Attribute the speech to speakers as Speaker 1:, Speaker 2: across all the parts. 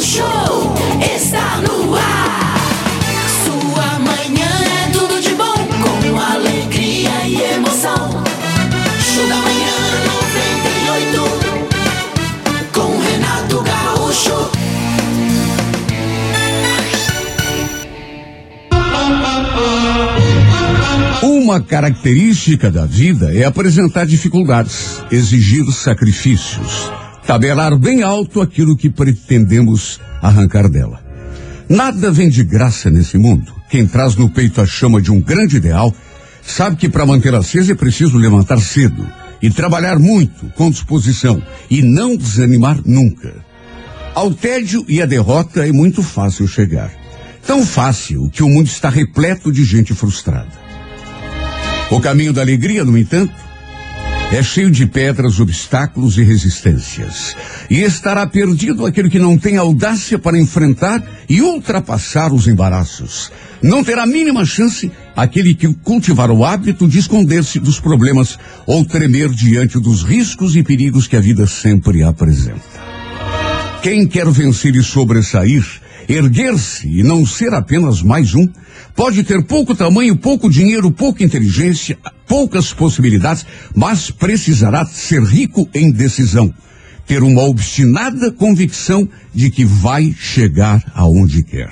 Speaker 1: Show está no ar. Sua manhã é tudo de bom, com alegria e emoção. Show da manhã 98, com Renato Gaúcho.
Speaker 2: Uma característica da vida é apresentar dificuldades, exigir sacrifícios, tabelar bem alto aquilo que pretendemos arrancar dela. Nada vem de graça nesse mundo. Quem traz no peito a chama de um grande ideal sabe que para manter acesa é preciso levantar cedo e trabalhar muito, com disposição, e não desanimar nunca. Ao tédio e à derrota é muito fácil chegar. Tão fácil que o mundo está repleto de gente frustrada. O caminho da alegria, no entanto, é cheio de pedras, obstáculos e resistências. E estará perdido aquele que não tem audácia para enfrentar e ultrapassar os embaraços. Não terá mínima chance aquele que cultivar o hábito de esconder-se dos problemas ou tremer diante dos riscos e perigos que a vida sempre apresenta. Quem quer vencer e sobressair, erguer-se e não ser apenas mais um, pode ter pouco tamanho, pouco dinheiro, pouca inteligência, poucas possibilidades, mas precisará ser rico em decisão. Ter uma obstinada convicção de que vai chegar aonde quer.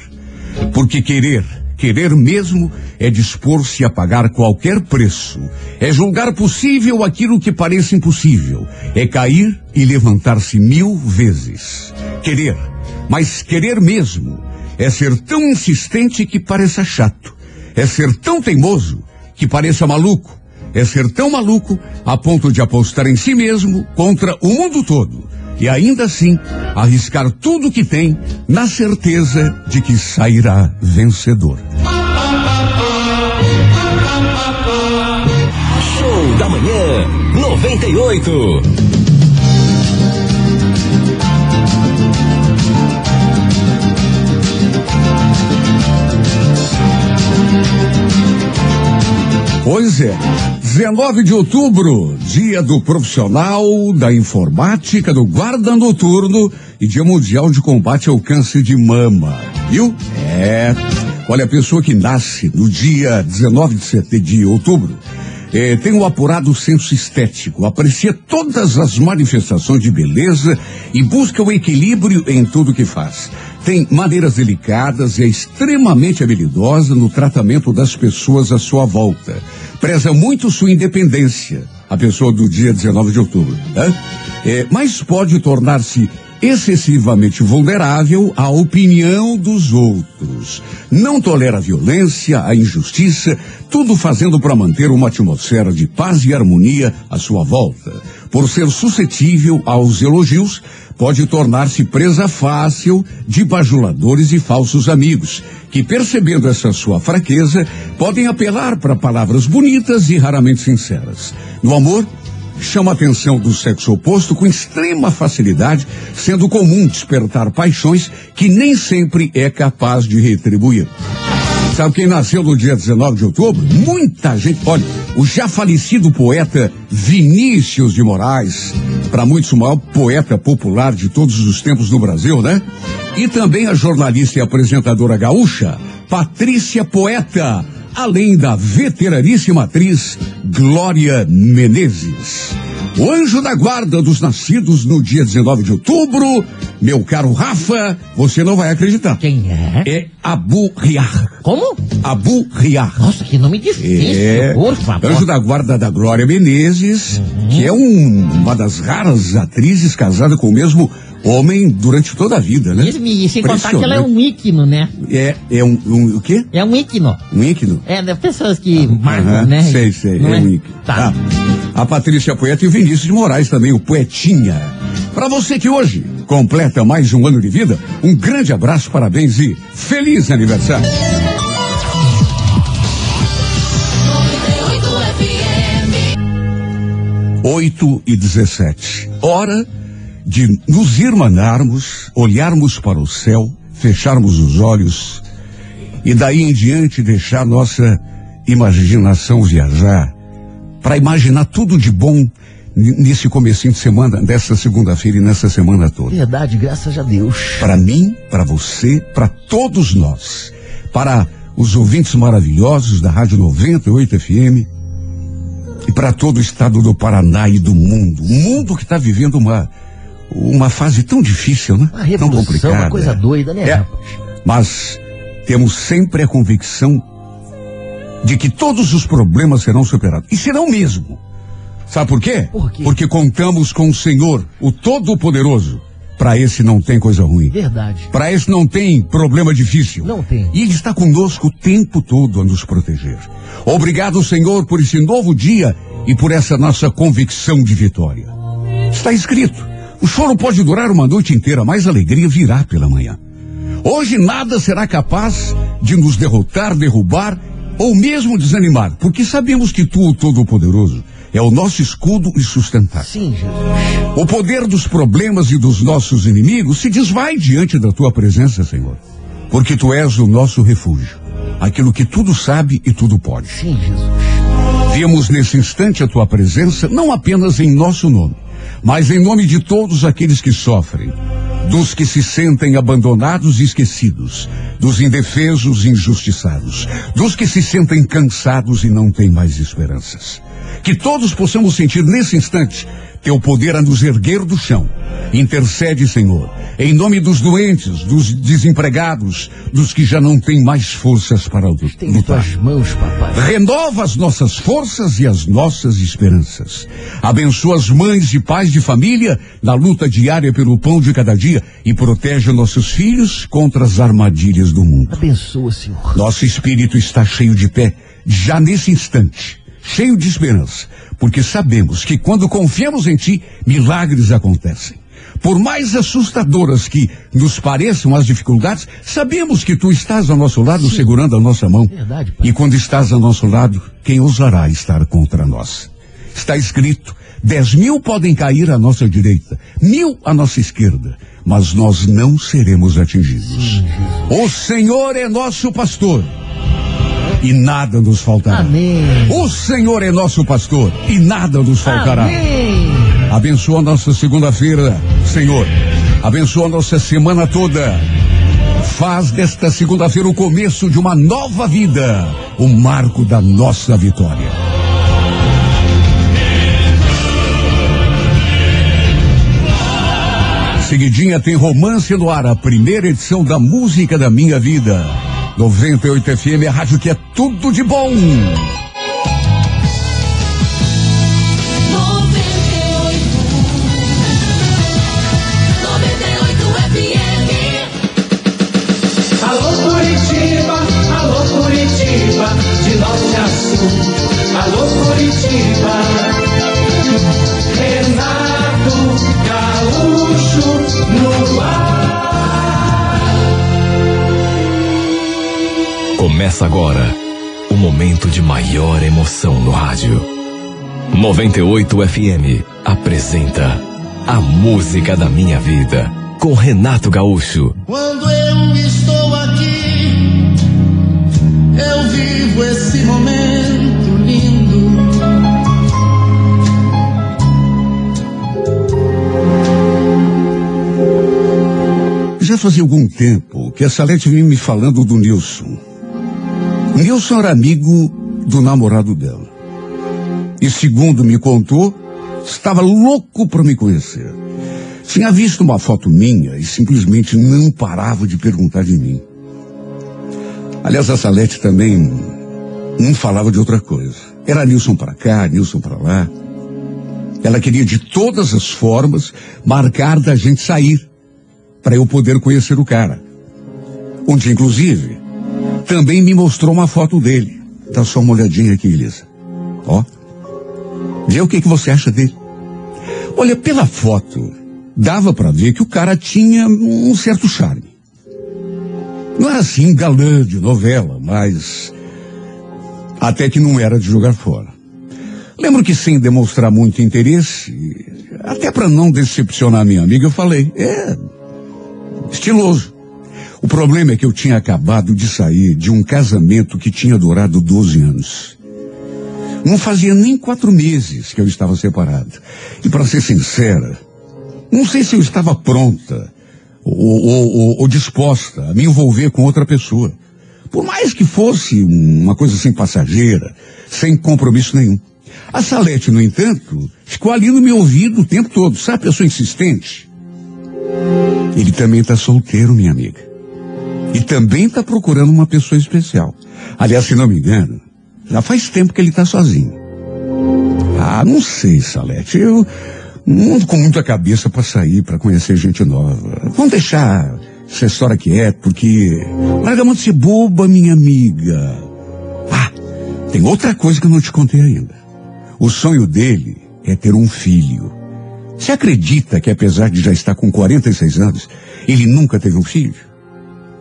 Speaker 2: Porque querer, querer mesmo, é dispor-se a pagar qualquer preço. É julgar possível aquilo que parece impossível. É cair e levantar-se mil vezes. Querer, mas querer mesmo, é ser tão insistente que pareça chato. É ser tão teimoso que pareça maluco. É ser tão maluco a ponto de apostar em si mesmo contra o mundo todo. E ainda assim, arriscar tudo que tem na certeza de que sairá vencedor.
Speaker 3: Show da manhã 98.
Speaker 2: Pois é, 19 de outubro, dia do profissional da informática, do guarda noturno e dia mundial de combate ao câncer de mama, viu? É. Olha, a pessoa que nasce no dia 19 de, sete- de outubro eh, tem um apurado senso estético, aprecia todas as manifestações de beleza e busca o equilíbrio em tudo que faz. Tem maneiras delicadas e é extremamente habilidosa no tratamento das pessoas à sua volta. Preza muito sua independência, a pessoa do dia 19 de outubro. Né? É, mas pode tornar-se excessivamente vulnerável à opinião dos outros. Não tolera a violência, a injustiça, tudo fazendo para manter uma atmosfera de paz e harmonia à sua volta. Por ser suscetível aos elogios, pode tornar-se presa fácil de bajuladores e falsos amigos, que percebendo essa sua fraqueza, podem apelar para palavras bonitas e raramente sinceras. No amor, chama a atenção do sexo oposto com extrema facilidade, sendo comum despertar paixões que nem sempre é capaz de retribuir. Sabe quem nasceu no dia 19 de outubro? Muita gente. Olha, o já falecido poeta Vinícius de Moraes, para muitos o maior poeta popular de todos os tempos no Brasil, né? E também a jornalista e apresentadora gaúcha, Patrícia Poeta, além da veteraníssima atriz Glória Menezes. O anjo da guarda dos nascidos no dia 19 de outubro, meu caro Rafa, você não vai acreditar.
Speaker 4: Quem é?
Speaker 2: É Abu Riar.
Speaker 4: Como?
Speaker 2: Abu Riar.
Speaker 4: Nossa, que nome difícil,
Speaker 2: É,
Speaker 4: por favor.
Speaker 2: anjo da guarda da Glória Menezes, que é um- uma das raras atrizes casada com o mesmo homem durante toda a vida, né?
Speaker 4: E, e sem contar que ela é um íquino, né?
Speaker 2: É, é um, um- o quê?
Speaker 4: É um íquino.
Speaker 2: Um íquino?
Speaker 4: É, das pessoas que marcam,
Speaker 2: Aham,
Speaker 4: né?
Speaker 2: Sei, sei,
Speaker 4: Não
Speaker 2: é, um íquino.
Speaker 4: Tá.
Speaker 2: A Patrícia Poeta e o Vinícius de Moraes também, o Poetinha. Para você que hoje completa mais um ano de vida, um grande abraço, parabéns e feliz aniversário.
Speaker 1: 98 FM.
Speaker 2: 8 e 17. Hora de nos irmanarmos, olharmos para o céu, fecharmos os olhos e daí em diante deixar nossa imaginação viajar para imaginar tudo de bom, nesse comecinho de semana, dessa segunda-feira e nessa semana toda.
Speaker 4: Verdade, graças a Deus.
Speaker 2: Para mim, para você, para todos nós. Para os ouvintes maravilhosos da Rádio 98 FM e para todo o estado do Paraná e do mundo. O mundo que está vivendo uma, uma fase tão difícil, né?
Speaker 4: Uma
Speaker 2: tão complicada.
Speaker 4: uma coisa doida, né,
Speaker 2: É. Mas temos sempre a convicção de que todos os problemas serão superados. E serão mesmo. Sabe por quê?
Speaker 4: Por quê?
Speaker 2: Porque contamos com o Senhor, o Todo-Poderoso. Para esse não tem coisa ruim.
Speaker 4: Verdade.
Speaker 2: Para esse não tem problema difícil.
Speaker 4: Não tem.
Speaker 2: E Ele está conosco o tempo todo a nos proteger. Obrigado, Senhor, por esse novo dia e por essa nossa convicção de vitória. Está escrito: o choro pode durar uma noite inteira, mas a alegria virá pela manhã. Hoje nada será capaz de nos derrotar, derrubar ou mesmo desanimar, porque sabemos que Tu, o Todo-Poderoso, é o nosso escudo e sustentáculo.
Speaker 4: Sim, Jesus.
Speaker 2: O poder dos problemas e dos nossos inimigos se desvai diante da tua presença, Senhor. Porque tu és o nosso refúgio, aquilo que tudo sabe e tudo pode.
Speaker 4: Sim, Jesus.
Speaker 2: Vemos nesse instante a tua presença, não apenas em nosso nome, mas em nome de todos aqueles que sofrem, dos que se sentem abandonados e esquecidos, dos indefesos e injustiçados, dos que se sentem cansados e não têm mais esperanças. Que todos possamos sentir nesse instante teu poder a nos erguer do chão. Intercede, Senhor, em nome dos doentes, dos desempregados, dos que já não têm mais forças para lu-
Speaker 4: Tem em
Speaker 2: lutar.
Speaker 4: tuas mãos, papai.
Speaker 2: Renova as nossas forças e as nossas esperanças. Abençoa as mães e pais de família na luta diária pelo pão de cada dia e protege nossos filhos contra as armadilhas do mundo.
Speaker 4: Abençoa, Senhor.
Speaker 2: Nosso espírito está cheio de pé, já nesse instante, cheio de esperança, porque sabemos que quando confiamos em Ti, milagres acontecem. Por mais assustadoras que nos pareçam as dificuldades, sabemos que Tu estás ao nosso lado, segurando a nossa mão.
Speaker 4: Verdade.
Speaker 2: E quando estás ao nosso lado, quem ousará estar contra nós? Está escrito: dez mil podem cair à nossa direita, mil à nossa esquerda, mas nós não seremos atingidos. O Senhor é nosso pastor e nada nos faltará.
Speaker 4: Amém.
Speaker 2: O Senhor é nosso pastor e nada nos faltará.
Speaker 4: Amém.
Speaker 2: Abençoa a nossa segunda-feira, Senhor. Abençoa a nossa semana toda. Faz desta segunda-feira o começo de uma nova vida, o marco da nossa vitória. Seguidinha tem Romance no Ar, a primeira edição da música da minha vida. 98 FM, a rádio que é tudo de bom.
Speaker 1: 98 FM.
Speaker 5: Alô Curitiba, alô Curitiba, de norte a sul. Alô Curitiba, Renato Gaúcho no ar.
Speaker 3: Começa agora o momento de maior emoção no rádio. 98 FM apresenta A Música da Minha Vida com Renato Gaúcho.
Speaker 6: Quando eu estou aqui, eu vivo esse momento lindo.
Speaker 2: Já fazia algum tempo que a Salete vinha me falando do Nilson. Nilson era amigo do namorado dela. E segundo me contou, estava louco para me conhecer. Tinha visto uma foto minha e simplesmente não parava de perguntar de mim. Aliás, a Salete também não falava de outra coisa. Era Nilson para cá, Nilson para lá. Ela queria de todas as formas marcar da gente sair para eu poder conhecer o cara. Dia, inclusive, também me mostrou uma foto dele. Dá só uma olhadinha aqui, Elisa. Ó. Vê o que, que você acha dele. Olha, pela foto, dava para ver que o cara tinha um certo charme. Não era assim galã de novela, mas até que não era de jogar fora. Lembro que sem demonstrar muito interesse, até para não decepcionar minha amiga, eu falei, é estiloso. O problema é que eu tinha acabado de sair de um casamento que tinha durado 12 anos. Não fazia nem quatro meses que eu estava separado. E para ser sincera, não sei se eu estava pronta ou, ou- ou- ou disposta a me envolver com outra pessoa. Por mais que fosse uma coisa assim passageira, sem compromisso nenhum. A Salete, no entanto, ficou ali no meu ouvido o tempo todo, sabe? Pessoa insistente. Ele também está solteiro, minha amiga. E também está procurando uma pessoa especial. Aliás, se não me engano, já faz tempo que ele está sozinho. Ah, não sei, Salete. Eu não ando com muita cabeça para sair, para conhecer gente nova. Vamos deixar essa história quieta, porque. Larga a de ser boba, minha amiga. Ah, tem outra coisa que eu não te contei ainda. O sonho dele é ter um filho. Você acredita que, apesar de já estar com 46 anos, ele nunca teve um filho?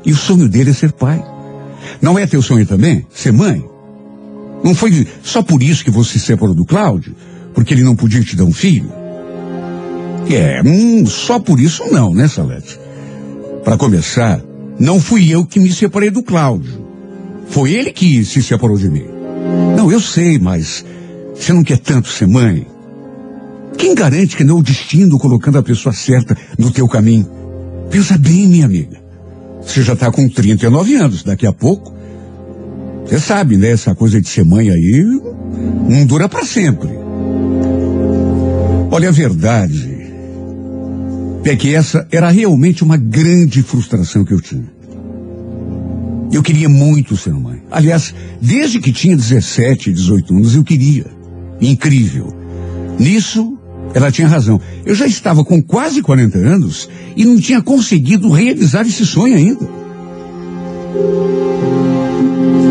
Speaker 2: E o sonho dele é ser pai. Não é teu sonho também? Ser mãe? Não foi só por isso que você se separou do Cláudio? Porque ele não podia te dar um filho? É, hum, só por isso não, né, Salete? Para começar, não fui eu que me separei do Cláudio. Foi ele que se separou de mim. Não, eu sei, mas você não quer tanto ser mãe? Quem garante que não é o destino colocando a pessoa certa no teu caminho? Pensa bem, minha amiga. Você já está com 39 anos, daqui a pouco. Você sabe, né? Essa coisa de ser mãe aí não dura para sempre. Olha, a verdade é que essa era realmente uma grande frustração que eu tinha. Eu queria muito ser mãe. Aliás, desde que tinha 17, 18 anos, eu queria. Incrível. Nisso, ela tinha razão. Eu já estava com quase 40 anos e não tinha conseguido realizar esse sonho ainda.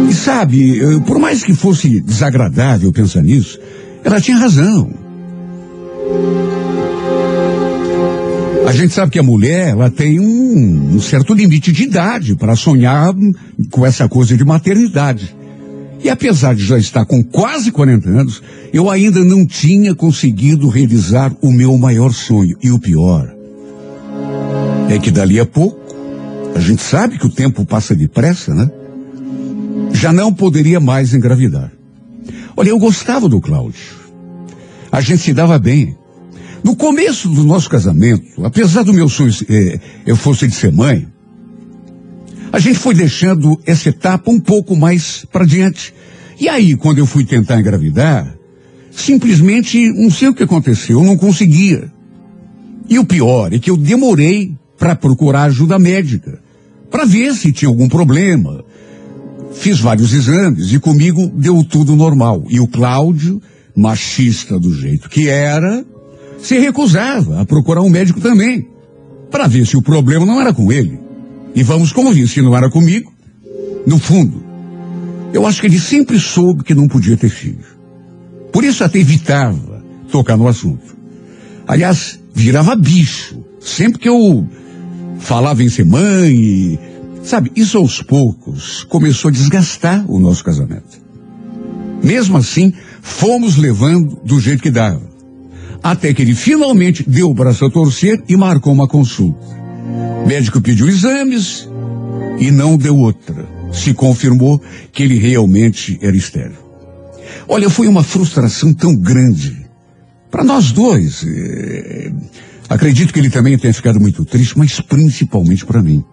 Speaker 2: E sabe, eh, por mais que fosse desagradável pensar nisso, ela tinha razão. A gente sabe que a mulher, ela tem um, um certo limite de idade para sonhar com essa coisa de maternidade. E apesar de já estar com quase 40 anos, eu ainda não tinha conseguido realizar o meu maior sonho. E o pior é que dali a pouco, a gente sabe que o tempo passa depressa, né? Já não poderia mais engravidar. Olha, eu gostava do Cláudio. A gente se dava bem. No começo do nosso casamento, apesar do meu sonho eh, eu fosse de ser mãe, a gente foi deixando essa etapa um pouco mais para diante. E aí, quando eu fui tentar engravidar, simplesmente não sei o que aconteceu, eu não conseguia. E o pior é que eu demorei para procurar ajuda médica, para ver se tinha algum problema. Fiz vários exames e comigo deu tudo normal. E o Cláudio, machista do jeito que era, se recusava a procurar um médico também, para ver se o problema não era com ele. E vamos convir, se não era comigo, no fundo, eu acho que ele sempre soube que não podia ter filho. Por isso até evitava tocar no assunto. Aliás, virava bicho. Sempre que eu falava em ser mãe e, sabe, isso aos poucos começou a desgastar o nosso casamento. Mesmo assim, fomos levando do jeito que dava. Até que ele finalmente deu o braço a torcer e marcou uma consulta. O médico pediu exames e não deu outra. Se confirmou que ele realmente era estéril. Olha, foi uma frustração tão grande. Para nós dois. eh, acredito que ele também tenha ficado muito triste, mas principalmente para mim.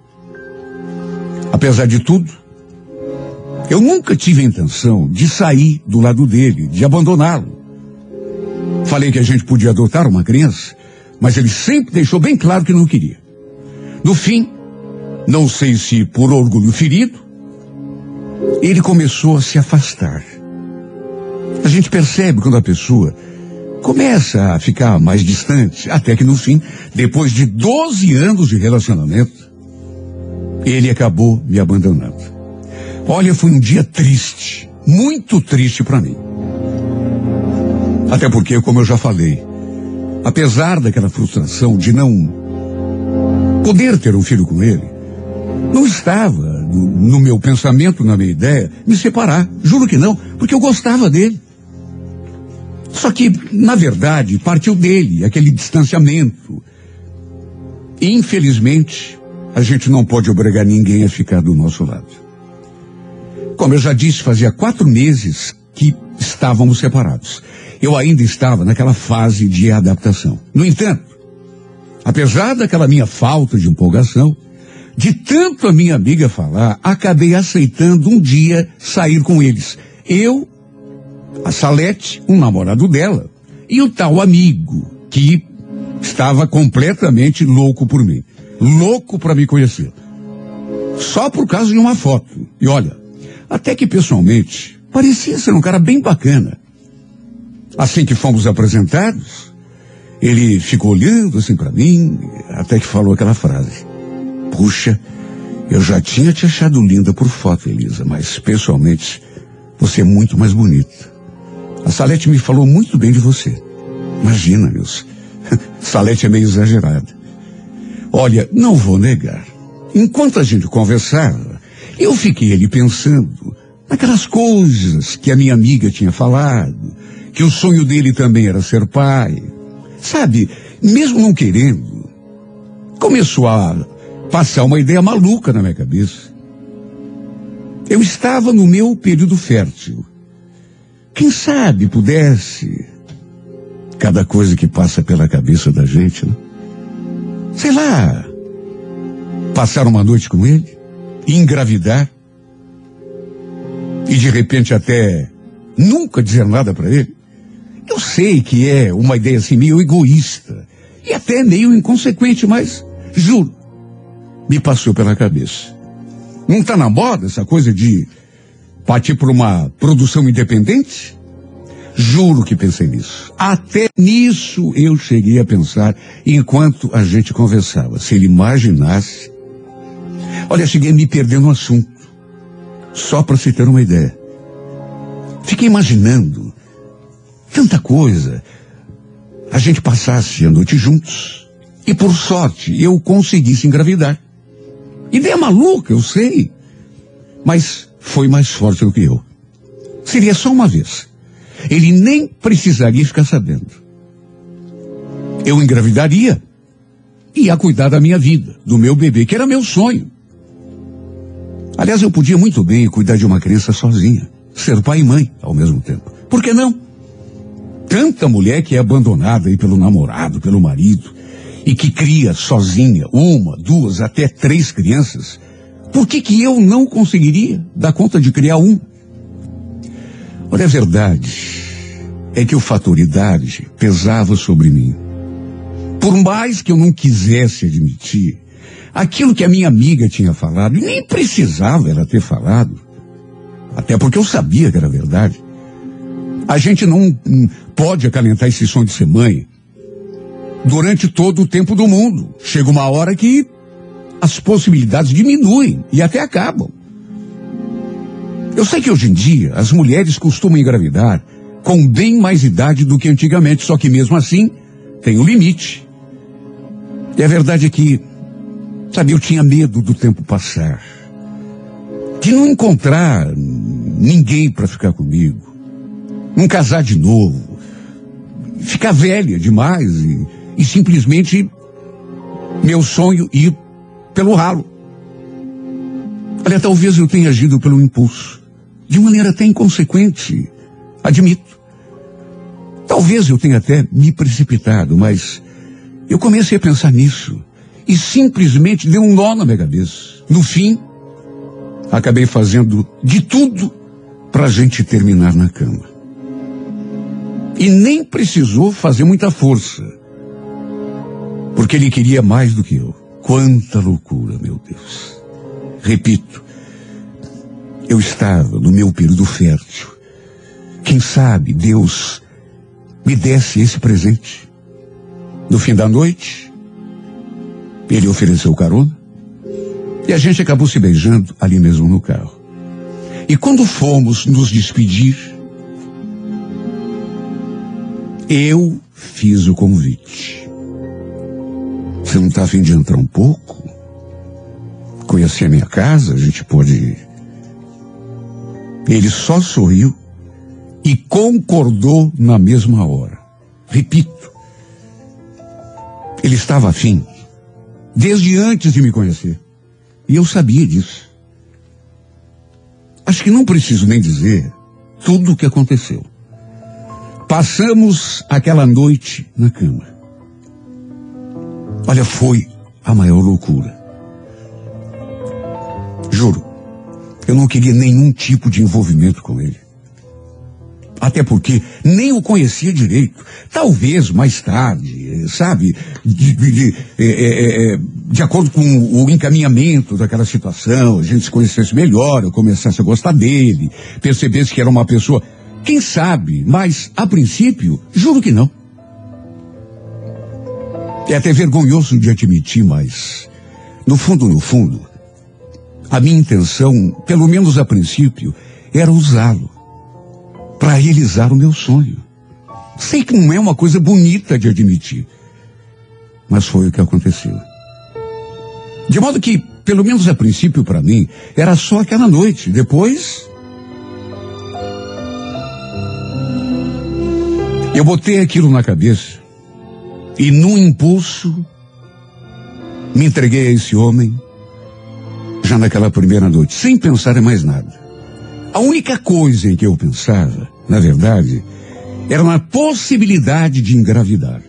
Speaker 2: Apesar de tudo, eu nunca tive a intenção de sair do lado dele, de abandoná-lo. Falei que a gente podia adotar uma criança, mas ele sempre deixou bem claro que não queria. No fim, não sei se por orgulho ferido, ele começou a se afastar. A gente percebe quando a pessoa começa a ficar mais distante, até que no fim, depois de 12 anos de relacionamento, ele acabou me abandonando. Olha, foi um dia triste, muito triste para mim. Até porque, como eu já falei, apesar daquela frustração de não poder ter um filho com ele, não estava no, no meu pensamento, na minha ideia, me separar. Juro que não, porque eu gostava dele. Só que, na verdade, partiu dele, aquele distanciamento. E, infelizmente, a gente não pode obrigar ninguém a ficar do nosso lado. Como eu já disse, fazia quatro meses que estávamos separados. Eu ainda estava naquela fase de adaptação. No entanto, apesar daquela minha falta de empolgação, de tanto a minha amiga falar, acabei aceitando um dia sair com eles. Eu, a Salete, um namorado dela, e o tal amigo que estava completamente louco por mim. Louco para me conhecer. Só por causa de uma foto. E olha, até que pessoalmente, parecia ser um cara bem bacana. Assim que fomos apresentados, ele ficou olhando assim para mim, até que falou aquela frase. Puxa, eu já tinha te achado linda por foto, Elisa, mas pessoalmente você é muito mais bonita. A Salete me falou muito bem de você. Imagina, meus. Salete é meio exagerada. Olha, não vou negar. Enquanto a gente conversava, eu fiquei ali pensando naquelas coisas que a minha amiga tinha falado, que o sonho dele também era ser pai. Sabe, mesmo não querendo, começou a passar uma ideia maluca na minha cabeça. Eu estava no meu período fértil. Quem sabe pudesse. Cada coisa que passa pela cabeça da gente, né? Sei lá. Passar uma noite com ele, engravidar e de repente até nunca dizer nada para ele. Eu sei que é uma ideia assim meio egoísta e até meio inconsequente, mas juro, me passou pela cabeça. Não está na moda essa coisa de partir por uma produção independente? Juro que pensei nisso. Até nisso eu cheguei a pensar enquanto a gente conversava. Se ele imaginasse. Olha, cheguei a me perder no assunto. Só para se ter uma ideia. Fiquei imaginando tanta coisa. A gente passasse a noite juntos. E por sorte eu conseguisse engravidar. Ideia maluca, eu sei. Mas foi mais forte do que eu. Seria só uma vez. Ele nem precisaria ficar sabendo. Eu engravidaria. E ia cuidar da minha vida, do meu bebê, que era meu sonho. Aliás, eu podia muito bem cuidar de uma criança sozinha. Ser pai e mãe ao mesmo tempo. Por que não? Tanta mulher que é abandonada aí pelo namorado, pelo marido, e que cria sozinha uma, duas, até três crianças. Por que que eu não conseguiria dar conta de criar um? Olha, a verdade é que o fator idade pesava sobre mim. Por mais que eu não quisesse admitir, aquilo que a minha amiga tinha falado, e nem precisava ela ter falado, até porque eu sabia que era verdade. A gente não pode acalentar esse sonho de ser mãe durante todo o tempo do mundo. Chega uma hora que as possibilidades diminuem e até acabam. Eu sei que hoje em dia as mulheres costumam engravidar com bem mais idade do que antigamente, só que mesmo assim tem um limite. E a verdade é que, sabe, eu tinha medo do tempo passar. De não encontrar ninguém para ficar comigo. Não casar de novo. Ficar velha demais e, e simplesmente meu sonho ir pelo ralo. Olha, talvez eu tenha agido pelo impulso. De maneira até inconsequente. Admito. Talvez eu tenha até me precipitado, mas eu comecei a pensar nisso. E simplesmente deu um nó na minha cabeça. No fim, acabei fazendo de tudo para a gente terminar na cama. E nem precisou fazer muita força. Porque ele queria mais do que eu. Quanta loucura, meu Deus. Repito, eu estava no meu período fértil. Quem sabe Deus me desse esse presente. No fim da noite, ele ofereceu carona e a gente acabou se beijando ali mesmo no carro. E quando fomos nos despedir, eu fiz o convite. Você não está afim de entrar um pouco? Conhecer a minha casa, a gente pode. Ele só sorriu e concordou na mesma hora. Repito, ele estava afim, desde antes de me conhecer. E eu sabia disso. Acho que não preciso nem dizer tudo o que aconteceu. Passamos aquela noite na cama. Olha, foi a maior loucura. Juro, eu não queria nenhum tipo de envolvimento com ele. Até porque nem o conhecia direito. Talvez mais tarde, sabe, de, de, de, eh, eh, eh, de acordo com o encaminhamento daquela situação, a gente se conhecesse melhor, eu começasse a gostar dele, percebesse que era uma pessoa, quem sabe, mas a princípio, juro que não. É até vergonhoso de admitir, mas no fundo, no fundo, a minha intenção, pelo menos a princípio, era usá-lo para realizar o meu sonho. Sei que não é uma coisa bonita de admitir, mas foi o que aconteceu. De modo que, pelo menos a princípio para mim, era só aquela noite. Depois. Eu botei aquilo na cabeça e, num impulso, me entreguei a esse homem já naquela primeira noite, sem pensar em mais nada. A única coisa em que eu pensava, na verdade, era na possibilidade de engravidar.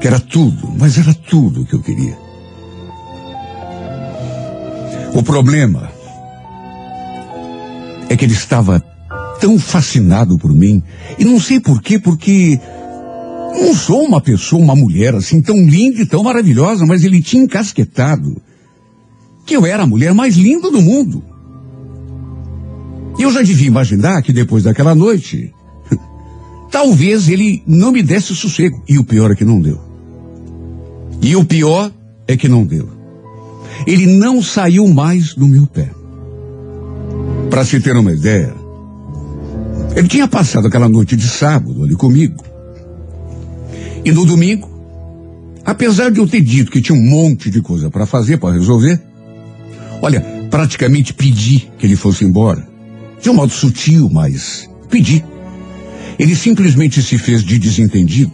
Speaker 2: Que era tudo, mas era tudo o que eu queria. O problema é que ele estava tão fascinado por mim, e não sei porquê, porque não sou uma pessoa, uma mulher assim tão linda e tão maravilhosa, mas ele tinha encasquetado que eu era a mulher mais linda do mundo. Eu já devia imaginar que depois daquela noite, talvez ele não me desse sossego. E o pior é que não deu. E o pior é que não deu. Ele não saiu mais do meu pé. Para se ter uma ideia, ele tinha passado aquela noite de sábado ali comigo. E no domingo, apesar de eu ter dito que tinha um monte de coisa para fazer, para resolver, olha, praticamente pedi que ele fosse embora. De um modo sutil, mas pedi. Ele simplesmente se fez de desentendido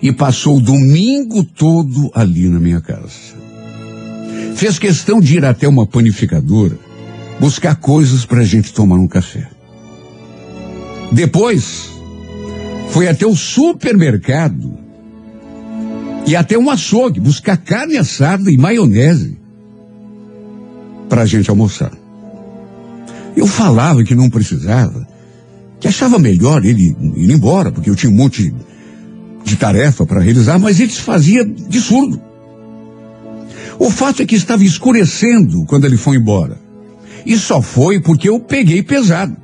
Speaker 2: e passou o domingo todo ali na minha casa. Fez questão de ir até uma panificadora buscar coisas para a gente tomar um café. Depois, foi até o supermercado e até um açougue buscar carne assada e maionese para a gente almoçar. Eu falava que não precisava, que achava melhor ele ir embora, porque eu tinha um monte de tarefa para realizar, mas ele se fazia de surdo. O fato é que estava escurecendo quando ele foi embora. E só foi porque eu peguei pesado.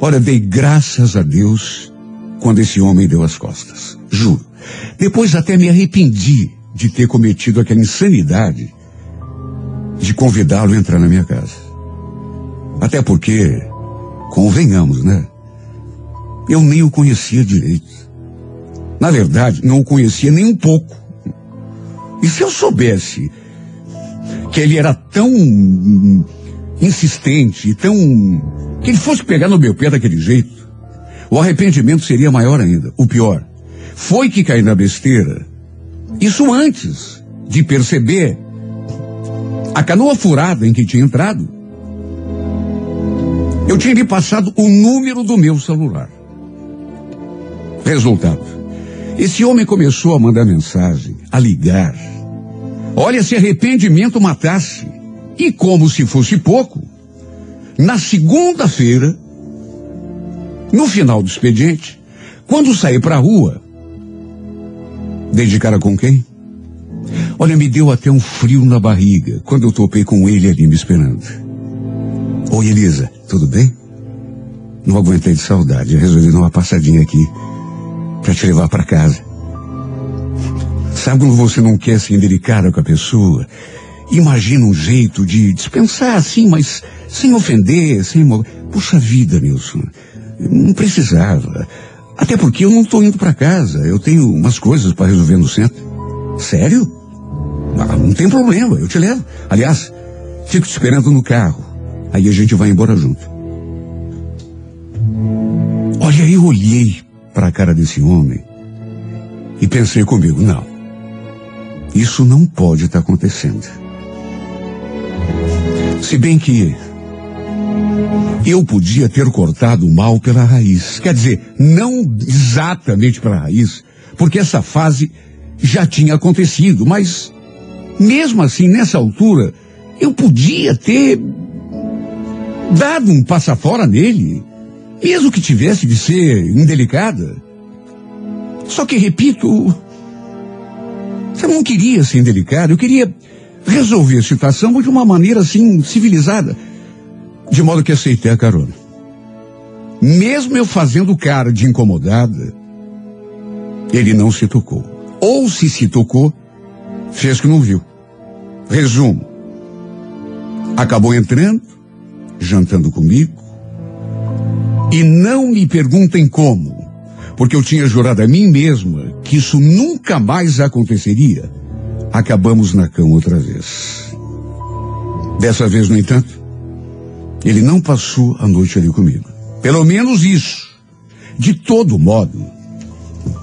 Speaker 2: Olha, dei graças a Deus quando esse homem deu as costas. Juro. Depois até me arrependi de ter cometido aquela insanidade de convidá-lo a entrar na minha casa. Até porque, convenhamos, né? Eu nem o conhecia direito. Na verdade, não o conhecia nem um pouco. E se eu soubesse que ele era tão insistente, tão. Que ele fosse pegar no meu pé daquele jeito, o arrependimento seria maior ainda. O pior foi que caí na besteira. Isso antes de perceber a canoa furada em que tinha entrado. Eu tinha lhe passado o número do meu celular. Resultado. Esse homem começou a mandar mensagem, a ligar. Olha, se arrependimento matasse. E como se fosse pouco, na segunda-feira, no final do expediente, quando saí para a rua, dei de cara com quem? Olha, me deu até um frio na barriga quando eu topei com ele ali me esperando. Oi, Elisa, tudo bem? Não aguentei de saudade. Resolvi dar uma passadinha aqui para te levar para casa. Sabe quando você não quer se indelicada com a pessoa? Imagina um jeito de dispensar assim, mas sem ofender, sem. Puxa vida, Nilson. Não precisava. Até porque eu não estou indo para casa. Eu tenho umas coisas para resolver no centro. Sério? Ah, não tem problema, eu te levo. Aliás, fico te esperando no carro. Aí a gente vai embora junto. Olha, eu olhei para a cara desse homem e pensei comigo, não, isso não pode estar tá acontecendo. Se bem que Eu podia ter cortado o mal pela raiz. Quer dizer, não exatamente pela raiz, porque essa fase já tinha acontecido, mas mesmo assim, nessa altura, eu podia ter dado um passafora nele, mesmo que tivesse de ser indelicada. Só que, repito, eu não queria ser indelicado, eu queria resolver a situação de uma maneira assim, civilizada. De modo que aceitei a carona. Mesmo eu fazendo cara de incomodada, ele não se tocou. Ou se se tocou, fez que não viu. Resumo. Acabou entrando, jantando comigo, e não me perguntem como, porque eu tinha jurado a mim mesma que isso nunca mais aconteceria. Acabamos na cama outra vez. Dessa vez, no entanto, ele não passou a noite ali comigo. Pelo menos isso. De todo modo,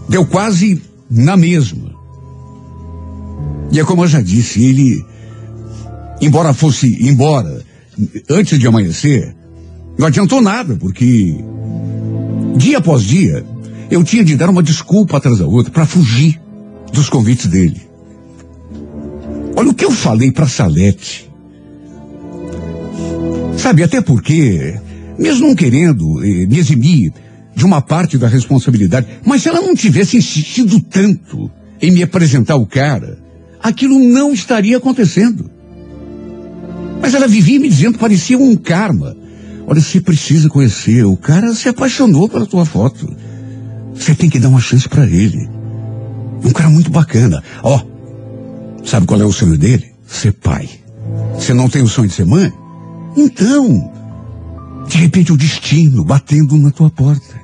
Speaker 2: deu quase na mesma. E é como eu já disse, ele, embora fosse embora antes de amanhecer, não adiantou nada, porque dia após dia eu tinha de dar uma desculpa atrás da outra para fugir dos convites dele. Olha o que eu falei para Salete. Sabe, até porque, mesmo não querendo eh, me eximir de uma parte da responsabilidade, mas se ela não tivesse insistido tanto em me apresentar o cara, aquilo não estaria acontecendo. Mas ela vivia me dizendo que parecia um karma. Olha, você precisa conhecer. O cara se apaixonou pela tua foto. Você tem que dar uma chance para ele. Um cara muito bacana. Ó, sabe qual é o sonho dele? Ser pai. Você não tem o sonho de ser mãe? Então, de repente o destino batendo na tua porta.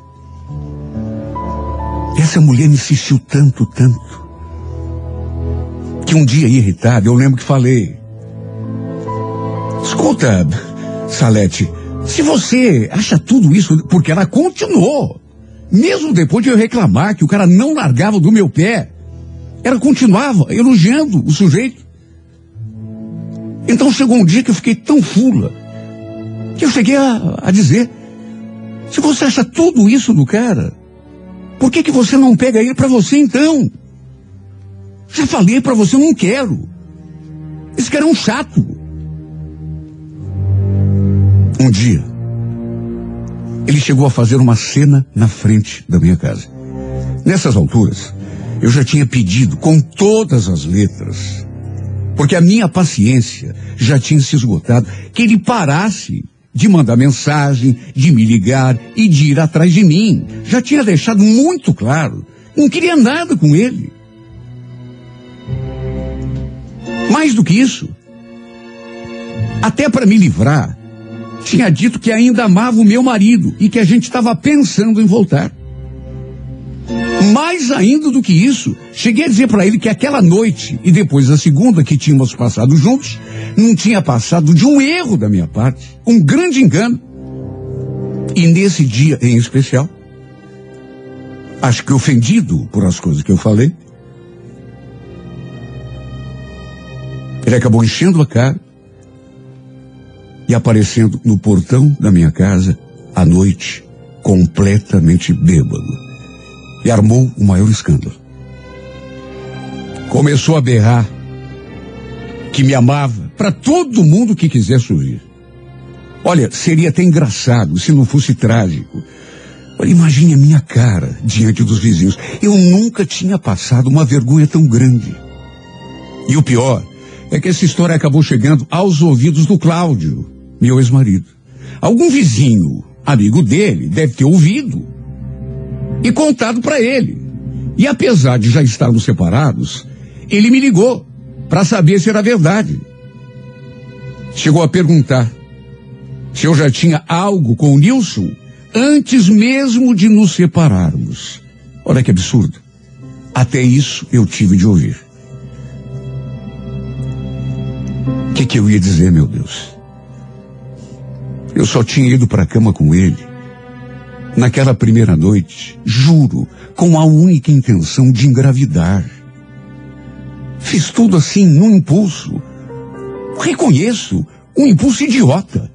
Speaker 2: Essa mulher me insistiu tanto, tanto, que um dia irritado, eu lembro que falei, escuta, Salete, se você acha tudo isso, porque ela continuou, mesmo depois de eu reclamar que o cara não largava do meu pé, ela continuava elogiando o sujeito. Então chegou um dia que eu fiquei tão fula, que eu cheguei a, a dizer, se você acha tudo isso do cara, por que que você não pega ele para você então? Já falei para você, eu não quero. Esse cara é um chato. Um dia, ele chegou a fazer uma cena na frente da minha casa. Nessas alturas, eu já tinha pedido com todas as letras, porque a minha paciência já tinha se esgotado, que ele parasse de mandar mensagem, de me ligar e de ir atrás de mim. Já tinha deixado muito claro. Não queria nada com ele. Mais do que isso, até para me livrar, tinha dito que ainda amava o meu marido e que a gente estava pensando em voltar. Mais ainda do que isso, cheguei a dizer para ele que aquela noite e depois a segunda que tínhamos passado juntos, não tinha passado de um erro da minha parte, um grande engano. E nesse dia em especial, acho que ofendido por as coisas que eu falei, ele acabou enchendo a cara e aparecendo no portão da minha casa à noite, completamente bêbado e armou o maior escândalo. Começou a berrar que me amava para todo mundo que quisesse ouvir. Olha, seria até engraçado se não fosse trágico. Olha, imagine a minha cara diante dos vizinhos. Eu nunca tinha passado uma vergonha tão grande. E o pior é que essa história acabou chegando aos ouvidos do Cláudio, meu ex-marido. Algum vizinho, amigo dele, deve ter ouvido e contado para ele. E apesar de já estarmos separados, ele me ligou para saber se era verdade. Chegou a perguntar se eu já tinha algo com o Nilson antes mesmo de nos separarmos. Olha que absurdo. Até isso eu tive de ouvir. O que, que eu ia dizer, meu Deus? Eu só tinha ido para a cama com ele naquela primeira noite, juro, com a única intenção de engravidar. Fiz tudo assim num impulso. Reconheço, um impulso idiota.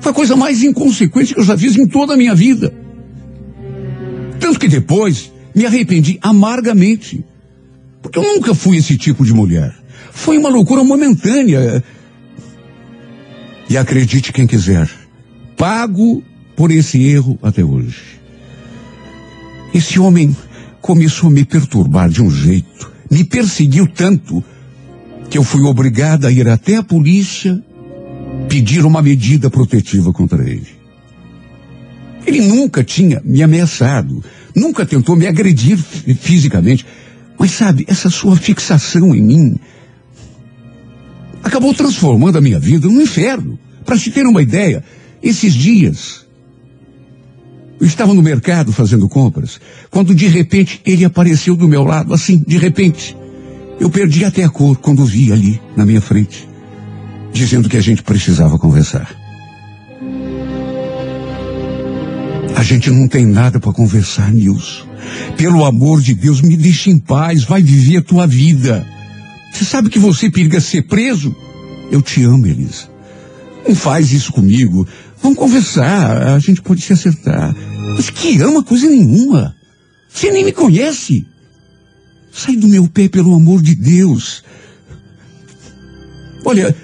Speaker 2: Foi a coisa mais inconsequente que eu já fiz em toda a minha vida. Tanto que depois me arrependi amargamente. Porque eu nunca fui esse tipo de mulher. Foi uma loucura momentânea. E acredite quem quiser, pago por esse erro até hoje. Esse homem começou a me perturbar de um jeito, me perseguiu tanto, que eu fui obrigada a ir até a polícia pedir uma medida protetiva contra ele. Ele nunca tinha me ameaçado, nunca tentou me agredir fi- fisicamente, mas sabe, essa sua fixação em mim acabou transformando a minha vida num inferno. Para se ter uma ideia, esses dias eu estava no mercado fazendo compras, quando de repente ele apareceu do meu lado, assim, de repente. Eu perdi até a cor quando vi ali na minha frente, dizendo que a gente precisava conversar. A gente não tem nada para conversar, Nilson. Pelo amor de Deus, me deixe em paz, vai viver a tua vida. Você sabe que você periga ser preso? Eu te amo, Elisa. Não faz isso comigo. Vamos conversar, a gente pode se acertar. Mas que ama coisa nenhuma. Você nem me conhece. Sai do meu pé, pelo amor de Deus. Olha,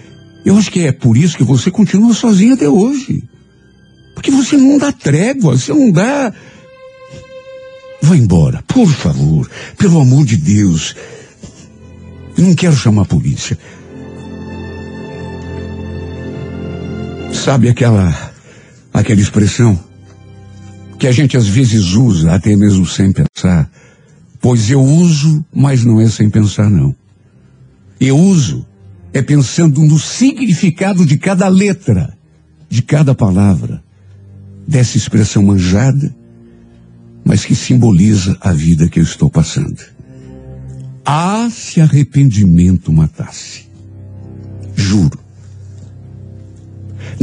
Speaker 2: eu acho que é por isso que você continua sozinha até hoje. Porque você não dá trégua, você não dá. Vai embora, por favor, pelo amor de Deus. Eu não quero chamar a polícia. Sabe aquela aquela expressão que a gente às vezes usa até mesmo sem pensar? Pois eu uso, mas não é sem pensar não. Eu uso é pensando no significado de cada letra, de cada palavra, dessa expressão manjada, mas que simboliza a vida que eu estou passando. Ah, se arrependimento matasse. Juro.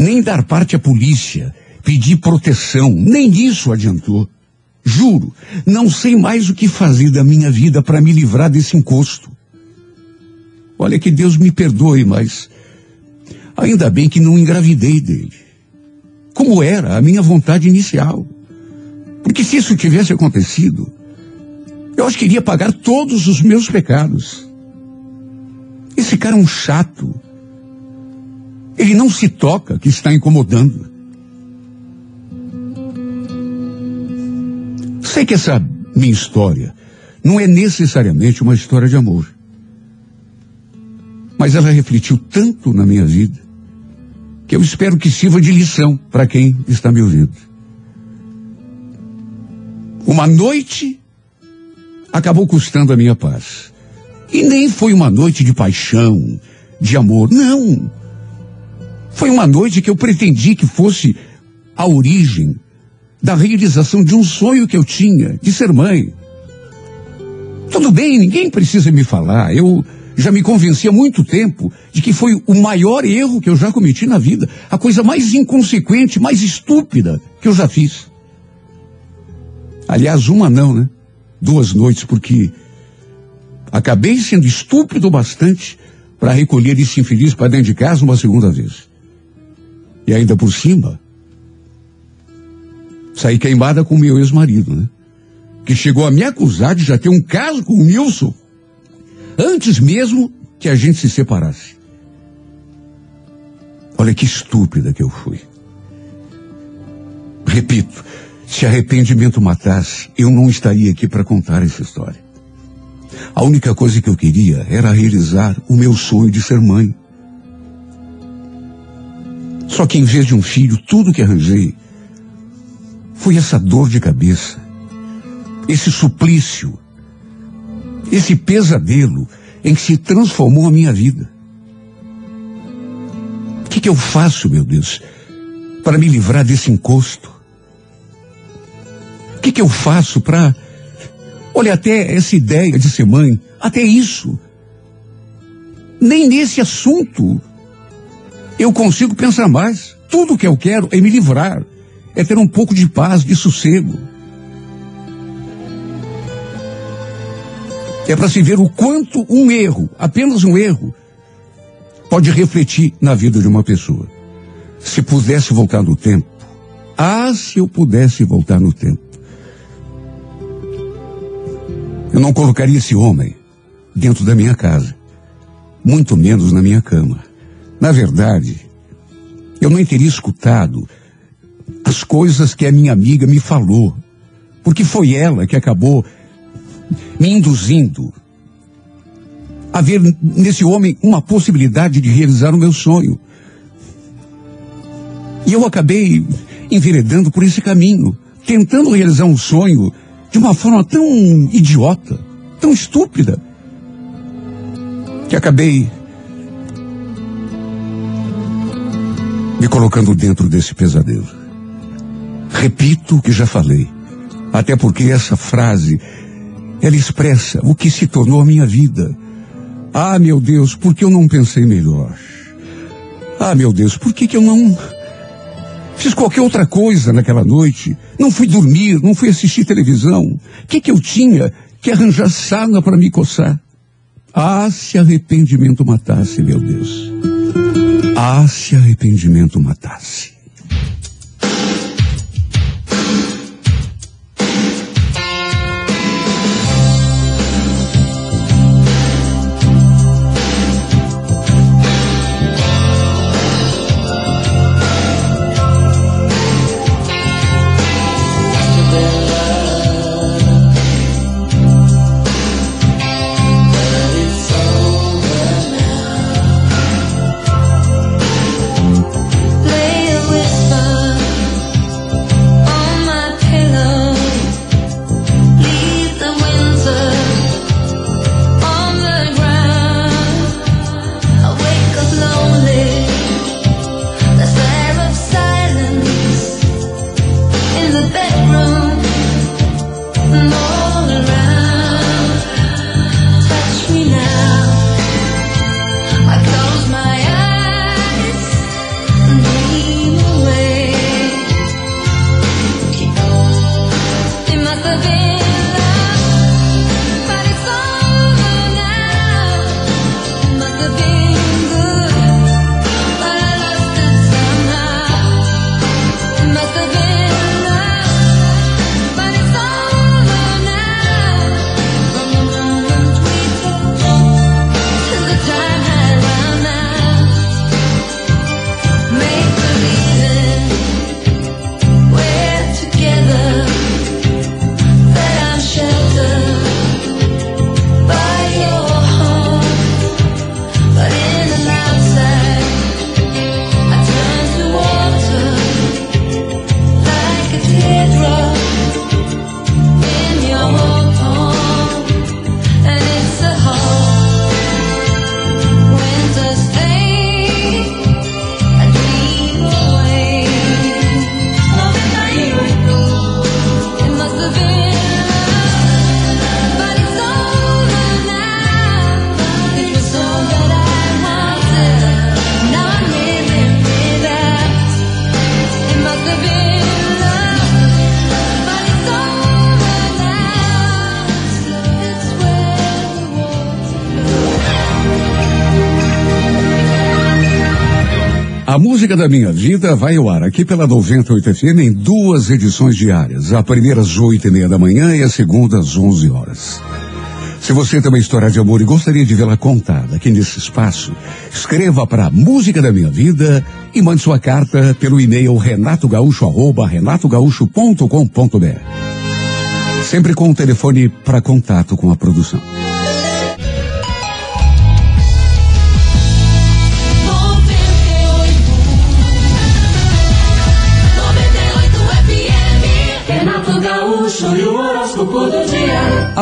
Speaker 2: Nem dar parte à polícia, pedir proteção, nem isso adiantou. Juro, não sei mais o que fazer da minha vida para me livrar desse encosto. Olha que Deus me perdoe, mas ainda bem que não engravidei dele. Como era a minha vontade inicial. Porque se isso tivesse acontecido, eu acho que iria pagar todos os meus pecados. Esse cara é um chato. Ele não se toca que está incomodando. Sei que essa minha história não é necessariamente uma história de amor. Mas ela refletiu tanto na minha vida que eu espero que sirva de lição para quem está me ouvindo. Uma noite acabou custando a minha paz. E nem foi uma noite de paixão, de amor, não. Foi uma noite que eu pretendi que fosse a origem da realização de um sonho que eu tinha, de ser mãe. Tudo bem, ninguém precisa me falar. Eu já me convenci há muito tempo de que foi o maior erro que eu já cometi na vida, a coisa mais inconsequente, mais estúpida que eu já fiz. Aliás, uma não, né? Duas noites, porque acabei sendo estúpido bastante para recolher esse infeliz para dentro de casa uma segunda vez. E ainda por cima, saí queimada com meu ex-marido, né? Que chegou a me acusar de já ter um caso com o Nilson antes mesmo que a gente se separasse. Olha que estúpida que eu fui. Repito, se arrependimento matasse, eu não estaria aqui para contar essa história. A única coisa que eu queria era realizar o meu sonho de ser mãe. Só que em vez de um filho, tudo que arranjei foi essa dor de cabeça, esse suplício, esse pesadelo em que se transformou a minha vida. O que, que eu faço, meu Deus, para me livrar desse encosto? O que, que eu faço para. Olha, até essa ideia de ser mãe, até isso. Nem nesse assunto eu consigo pensar mais. Tudo que eu quero é me livrar, é ter um pouco de paz, de sossego. É para se ver o quanto um erro, apenas um erro, pode refletir na vida de uma pessoa. Se pudesse voltar no tempo. Ah, se eu pudesse voltar no tempo. Eu não colocaria esse homem dentro da minha casa. Muito menos na minha cama. Na verdade, eu nem teria escutado as coisas que a minha amiga me falou. Porque foi ela que acabou me induzindo a ver nesse homem uma possibilidade de realizar o meu sonho. E eu acabei enveredando por esse caminho, tentando realizar um sonho de uma forma tão idiota, tão estúpida, que acabei me colocando dentro desse pesadelo. Repito o que já falei, até porque essa frase ela expressa o que se tornou a minha vida. Ah, meu Deus, por que eu não pensei melhor? Ah, meu Deus, por que, que eu não fiz qualquer outra coisa naquela noite? Não fui dormir, não fui assistir televisão. O que, que eu tinha que arranjar sarna para me coçar? Ah, se arrependimento matasse, meu Deus. Ah, se arrependimento matasse. Música da minha vida vai ao ar aqui pela 98 FM em duas edições diárias. A primeira às oito e meia da manhã e a segunda às onze horas. Se você tem uma história de amor e gostaria de vê-la contada aqui nesse espaço, escreva para Música da Minha Vida e mande sua carta pelo e-mail renatogaúcho.com.br. Sempre com o telefone para contato com a produção.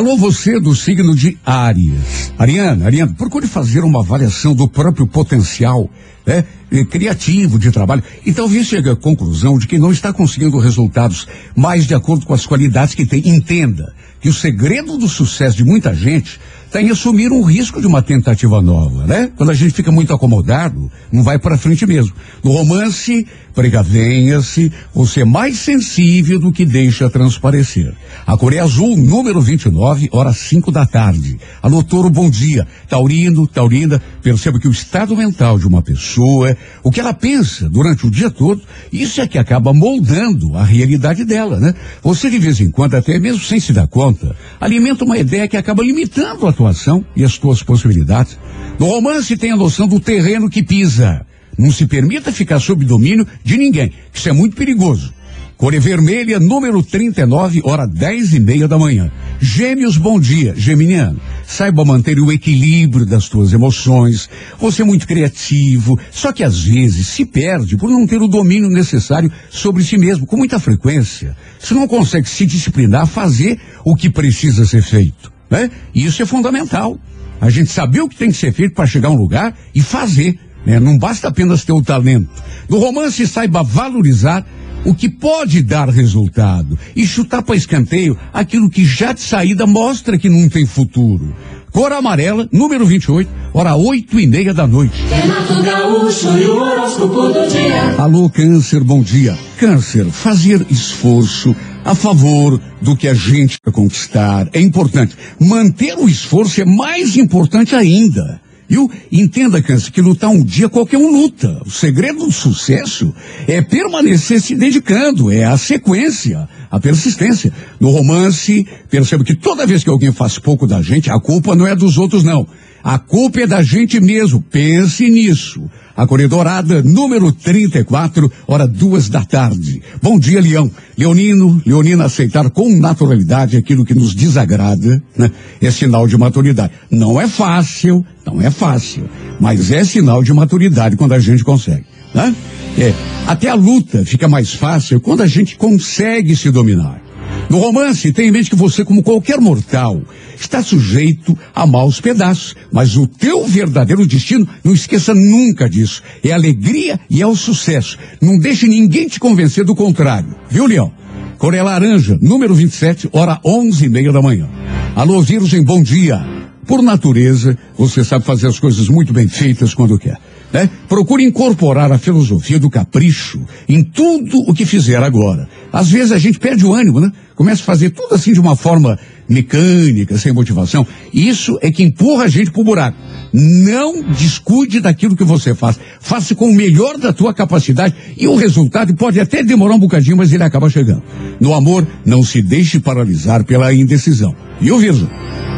Speaker 2: Alô, você do signo de Áries. Ariana, Ariana, procure fazer uma avaliação do próprio potencial né, eh, criativo de trabalho e talvez chegue à conclusão de que não está conseguindo resultados mais de acordo com as qualidades que tem. Entenda que o segredo do sucesso de muita gente está em assumir um risco de uma tentativa nova, né? Quando a gente fica muito acomodado, não vai para frente mesmo. No romance, precavenha-se, você é mais sensível do que deixa transparecer. A Coreia Azul, número 29, horas 5 da tarde. Alô, Toro, bom dia. Taurino, Taurina, perceba que o estado mental de uma pessoa o que ela pensa durante o dia todo, isso é que acaba moldando a realidade dela, né? Você de vez em quando, até mesmo sem se dar conta, alimenta uma ideia que acaba limitando a atuação e as suas possibilidades. No romance tem a noção do terreno que pisa. Não se permita ficar sob domínio de ninguém. Isso é muito perigoso. Cor Vermelha, número 39, hora 10 e meia da manhã. Gêmeos, bom dia. Geminiano, saiba manter o equilíbrio das tuas emoções. Você é muito criativo, só que às vezes se perde por não ter o domínio necessário sobre si mesmo, com muita frequência. Você não consegue se disciplinar a fazer o que precisa ser feito, né? E isso é fundamental. A gente saber o que tem que ser feito para chegar a um lugar e fazer. Né? Não basta apenas ter o talento. No romance, saiba valorizar o que pode dar resultado e chutar para escanteio aquilo que já de saída mostra que não tem futuro. Cor amarela, número 28, hora oito e meia da noite.
Speaker 5: Renato Gaúcho e o horóscopo do dia.
Speaker 2: Alô, Câncer, bom dia. Câncer, fazer esforço a favor do que a gente quer conquistar é importante. Manter o esforço é mais importante ainda. Viu? Entenda, Câncer, que lutar um dia qualquer um luta. O segredo do sucesso é permanecer se dedicando, é a sequência, a persistência. No romance, perceba que toda vez que alguém faz pouco da gente, a culpa não é dos outros, não. A culpa é da gente mesmo. Pense nisso. A Corredorada, número 34, hora duas da tarde. Bom dia, Leão. Leonino, Leonina, aceitar com naturalidade aquilo que nos desagrada, né? É sinal de maturidade. Não é fácil, não é fácil, mas é sinal de maturidade quando a gente consegue, né? É. Até a luta fica mais fácil quando a gente consegue se dominar. No romance, tenha em mente que você, como qualquer mortal, está sujeito a maus pedaços. Mas o teu verdadeiro destino, não esqueça nunca disso. É a alegria e é o sucesso. Não deixe ninguém te convencer do contrário. Viu, Leão? Coré Laranja, número 27, hora onze e meia da manhã. Alô, Virgem, bom dia. Por natureza, você sabe fazer as coisas muito bem feitas quando quer. Né? Procure incorporar a filosofia do capricho em tudo o que fizer agora. Às vezes a gente perde o ânimo, né? Começa a fazer tudo assim de uma forma mecânica, sem motivação. Isso é que empurra a gente pro buraco. Não descuide daquilo que você faz. Faça com o melhor da tua capacidade e o resultado pode até demorar um bocadinho, mas ele acaba chegando. No amor, não se deixe paralisar pela indecisão. E o Virgem?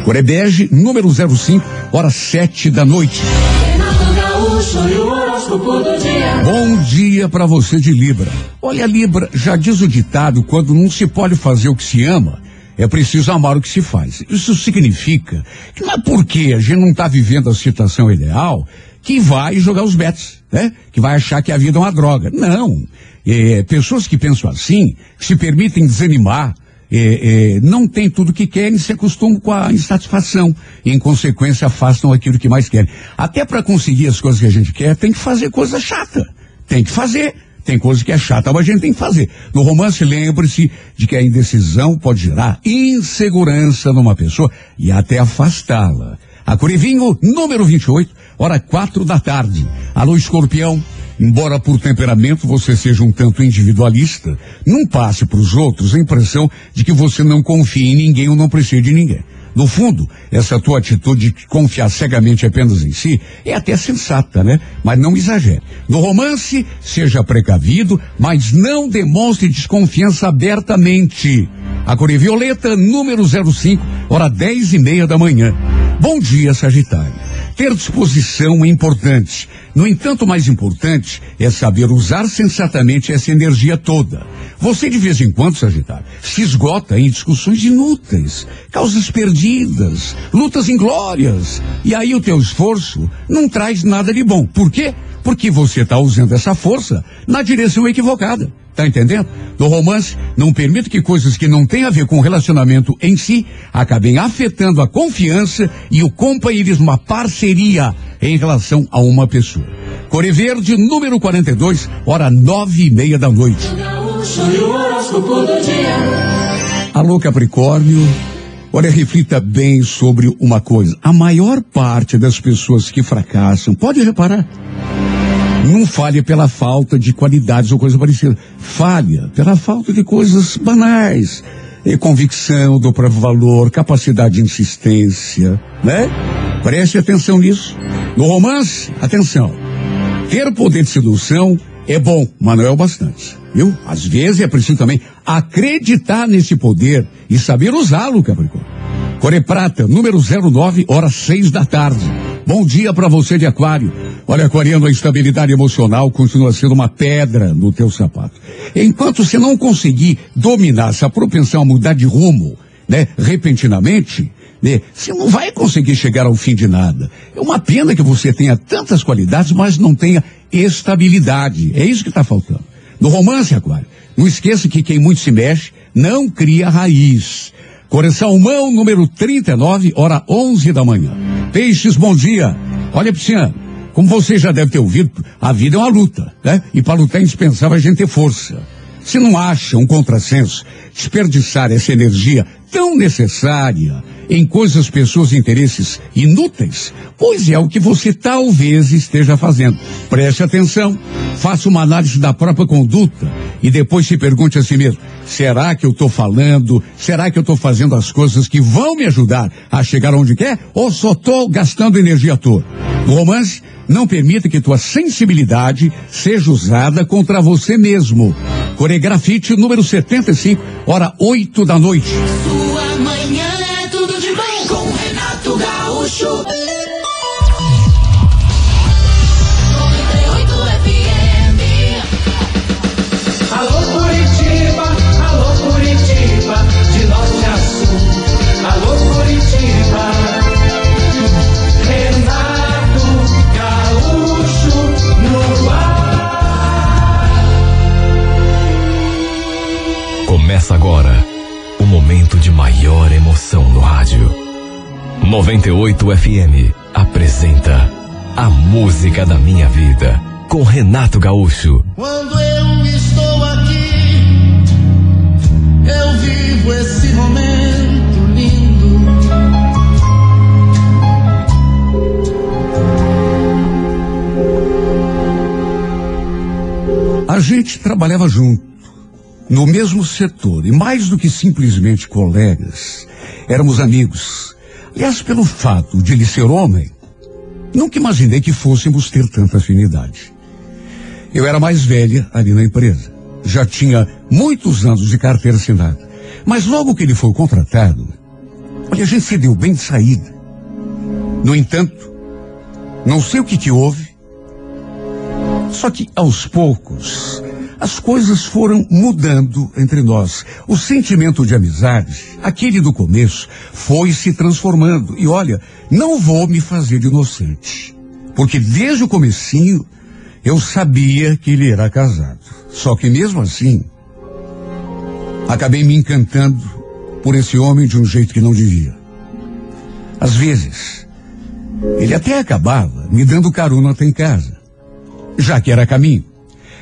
Speaker 2: Corebege, número 05, hora sete da noite. Bom dia para você de Libra. Olha, Libra, já diz o ditado, quando não se pode fazer o que se ama, é preciso amar o que se faz. Isso significa que não é porque a gente não está vivendo a situação ideal que vai jogar os bets, né? Que vai achar que a vida é uma droga. Não. É, pessoas que pensam assim, que se permitem desanimar, é, é, não têm tudo que querem, se acostumam com a insatisfação. E, em consequência, afastam aquilo que mais querem. Até para conseguir as coisas que a gente quer, tem que fazer coisa chata. Tem que fazer. Tem coisa que é chata, mas a gente tem que fazer. No romance, lembre-se de que a indecisão pode gerar insegurança numa pessoa e até afastá-la. A Curivinho, número 28, hora quatro da tarde. Alô, escorpião. Embora por temperamento você seja um tanto individualista, não passe para os outros a impressão de que você não confia em ninguém ou não precisa de ninguém. No fundo, essa tua atitude de confiar cegamente apenas em si é até sensata, né? Mas não exagere. No romance, seja precavido, mas não demonstre desconfiança abertamente. A Cor Violeta, número 05, hora dez e meia da manhã. Bom dia, Sagitário. Ter disposição é importante. No entanto, mais importante é saber usar sensatamente essa energia toda. Você, de vez em quando, Sagitário, se esgota em discussões inúteis, causas perdidas, lutas inglórias. E aí o teu esforço não traz nada de bom. Por quê? Porque você está usando essa força na direção equivocada. Tá entendendo? No romance, não permita que coisas que não têm a ver com o relacionamento em si acabem afetando a confiança e o companheirismo, a parceria em relação a uma pessoa. Core Verde, número 42, hora nove e meia da noite. Alô, Capricórnio. Olha, reflita bem sobre uma coisa. A maior parte das pessoas que fracassam, pode reparar, não falha pela falta de qualidades ou coisa parecida. Falha pela falta de coisas banais. É convicção do próprio valor, capacidade de insistência, né? Preste atenção nisso. No romance, atenção. Ter poder de sedução é bom, mas não é o bastante. Viu? Às vezes é preciso também acreditar nesse poder e saber usá-lo, Capricórnio. Core Prata, número 09, horas seis da tarde. Bom dia para você de aquário. Olha, aquariano, a estabilidade emocional continua sendo uma pedra no teu sapato. Enquanto você não conseguir dominar essa propensão a mudar de rumo, né, repentinamente, né, você não vai conseguir chegar ao fim de nada. É uma pena que você tenha tantas qualidades, mas não tenha estabilidade. É isso que está faltando. No romance, Aquário, não esqueça que quem muito se mexe não cria raiz. Correção mão número 39, hora 11 da manhã. Peixes, bom dia. Olha, Pisciano, como você já deve ter ouvido, a vida é uma luta, né? E para lutar é indispensável a gente ter força. Se não acha um contrassenso desperdiçar essa energia tão necessária em coisas, pessoas e interesses inúteis, pois é o que você talvez esteja fazendo. Preste atenção, faça uma análise da própria conduta e depois se pergunte a si mesmo: será que eu estou falando? Será que eu estou fazendo as coisas que vão me ajudar a chegar onde quer? Ou só estou gastando energia à toa? No romance, não permita que tua sensibilidade seja usada contra você mesmo. Coregrafite número 75, hora 8 da noite.
Speaker 1: Gaúcho. 98 FM.
Speaker 5: Alô Curitiba, alô Curitiba, de norte a sul. Alô Curitiba, Renato Gaúcho no ar.
Speaker 3: Começa agora o momento de maior emoção no rádio. 98 FM apresenta A Música da Minha Vida com Renato Gaúcho.
Speaker 6: Quando eu estou aqui, eu vivo esse momento lindo.
Speaker 2: A gente trabalhava junto, no mesmo setor, e mais do que simplesmente colegas, éramos amigos. Aliás, pelo fato de ele ser homem, nunca imaginei que fôssemos ter tanta afinidade. Eu era mais velha ali na empresa. Já tinha muitos anos de carteira assinada. Mas logo que ele foi contratado, olha, a gente se deu bem de saída. No entanto, não sei o que que houve, só que aos poucos as coisas foram mudando entre nós. O sentimento de amizade, aquele do começo, foi se transformando. E olha, não vou me fazer de inocente, porque desde o comecinho eu sabia que ele era casado. Só que mesmo assim, acabei me encantando por esse homem de um jeito que não devia. Às vezes, ele até acabava me dando carona até em casa já que era caminho.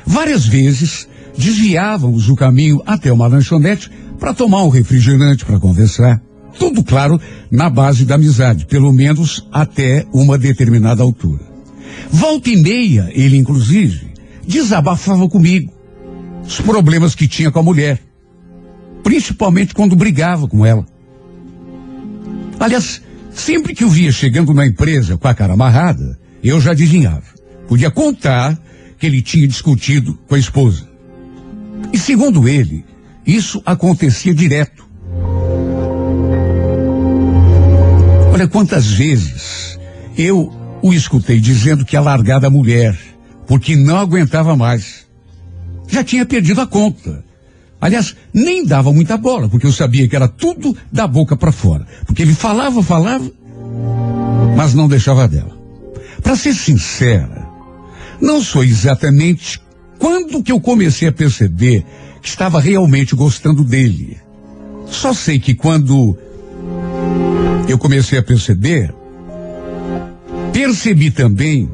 Speaker 2: Várias vezes desviávamos o caminho até uma lanchonete para tomar um refrigerante, para conversar. Tudo claro, na base da amizade, pelo menos até uma determinada altura. Volta e meia, ele inclusive, desabafava comigo os problemas que tinha com a mulher, principalmente quando brigava com ela. Aliás, sempre que o via chegando na empresa com a cara amarrada, eu já adivinhava. Podia contar que ele tinha discutido com a esposa. E segundo ele, isso acontecia direto. Olha quantas vezes eu o escutei dizendo que ia largar da mulher, porque não aguentava mais. Já tinha perdido a conta. Aliás, nem dava muita bola, porque eu sabia que era tudo da boca para fora. Porque ele falava, falava, mas não deixava dela. Para ser sincera, não sou exatamente quando que eu comecei a perceber que estava realmente gostando dele. Só sei que quando eu comecei a perceber, percebi também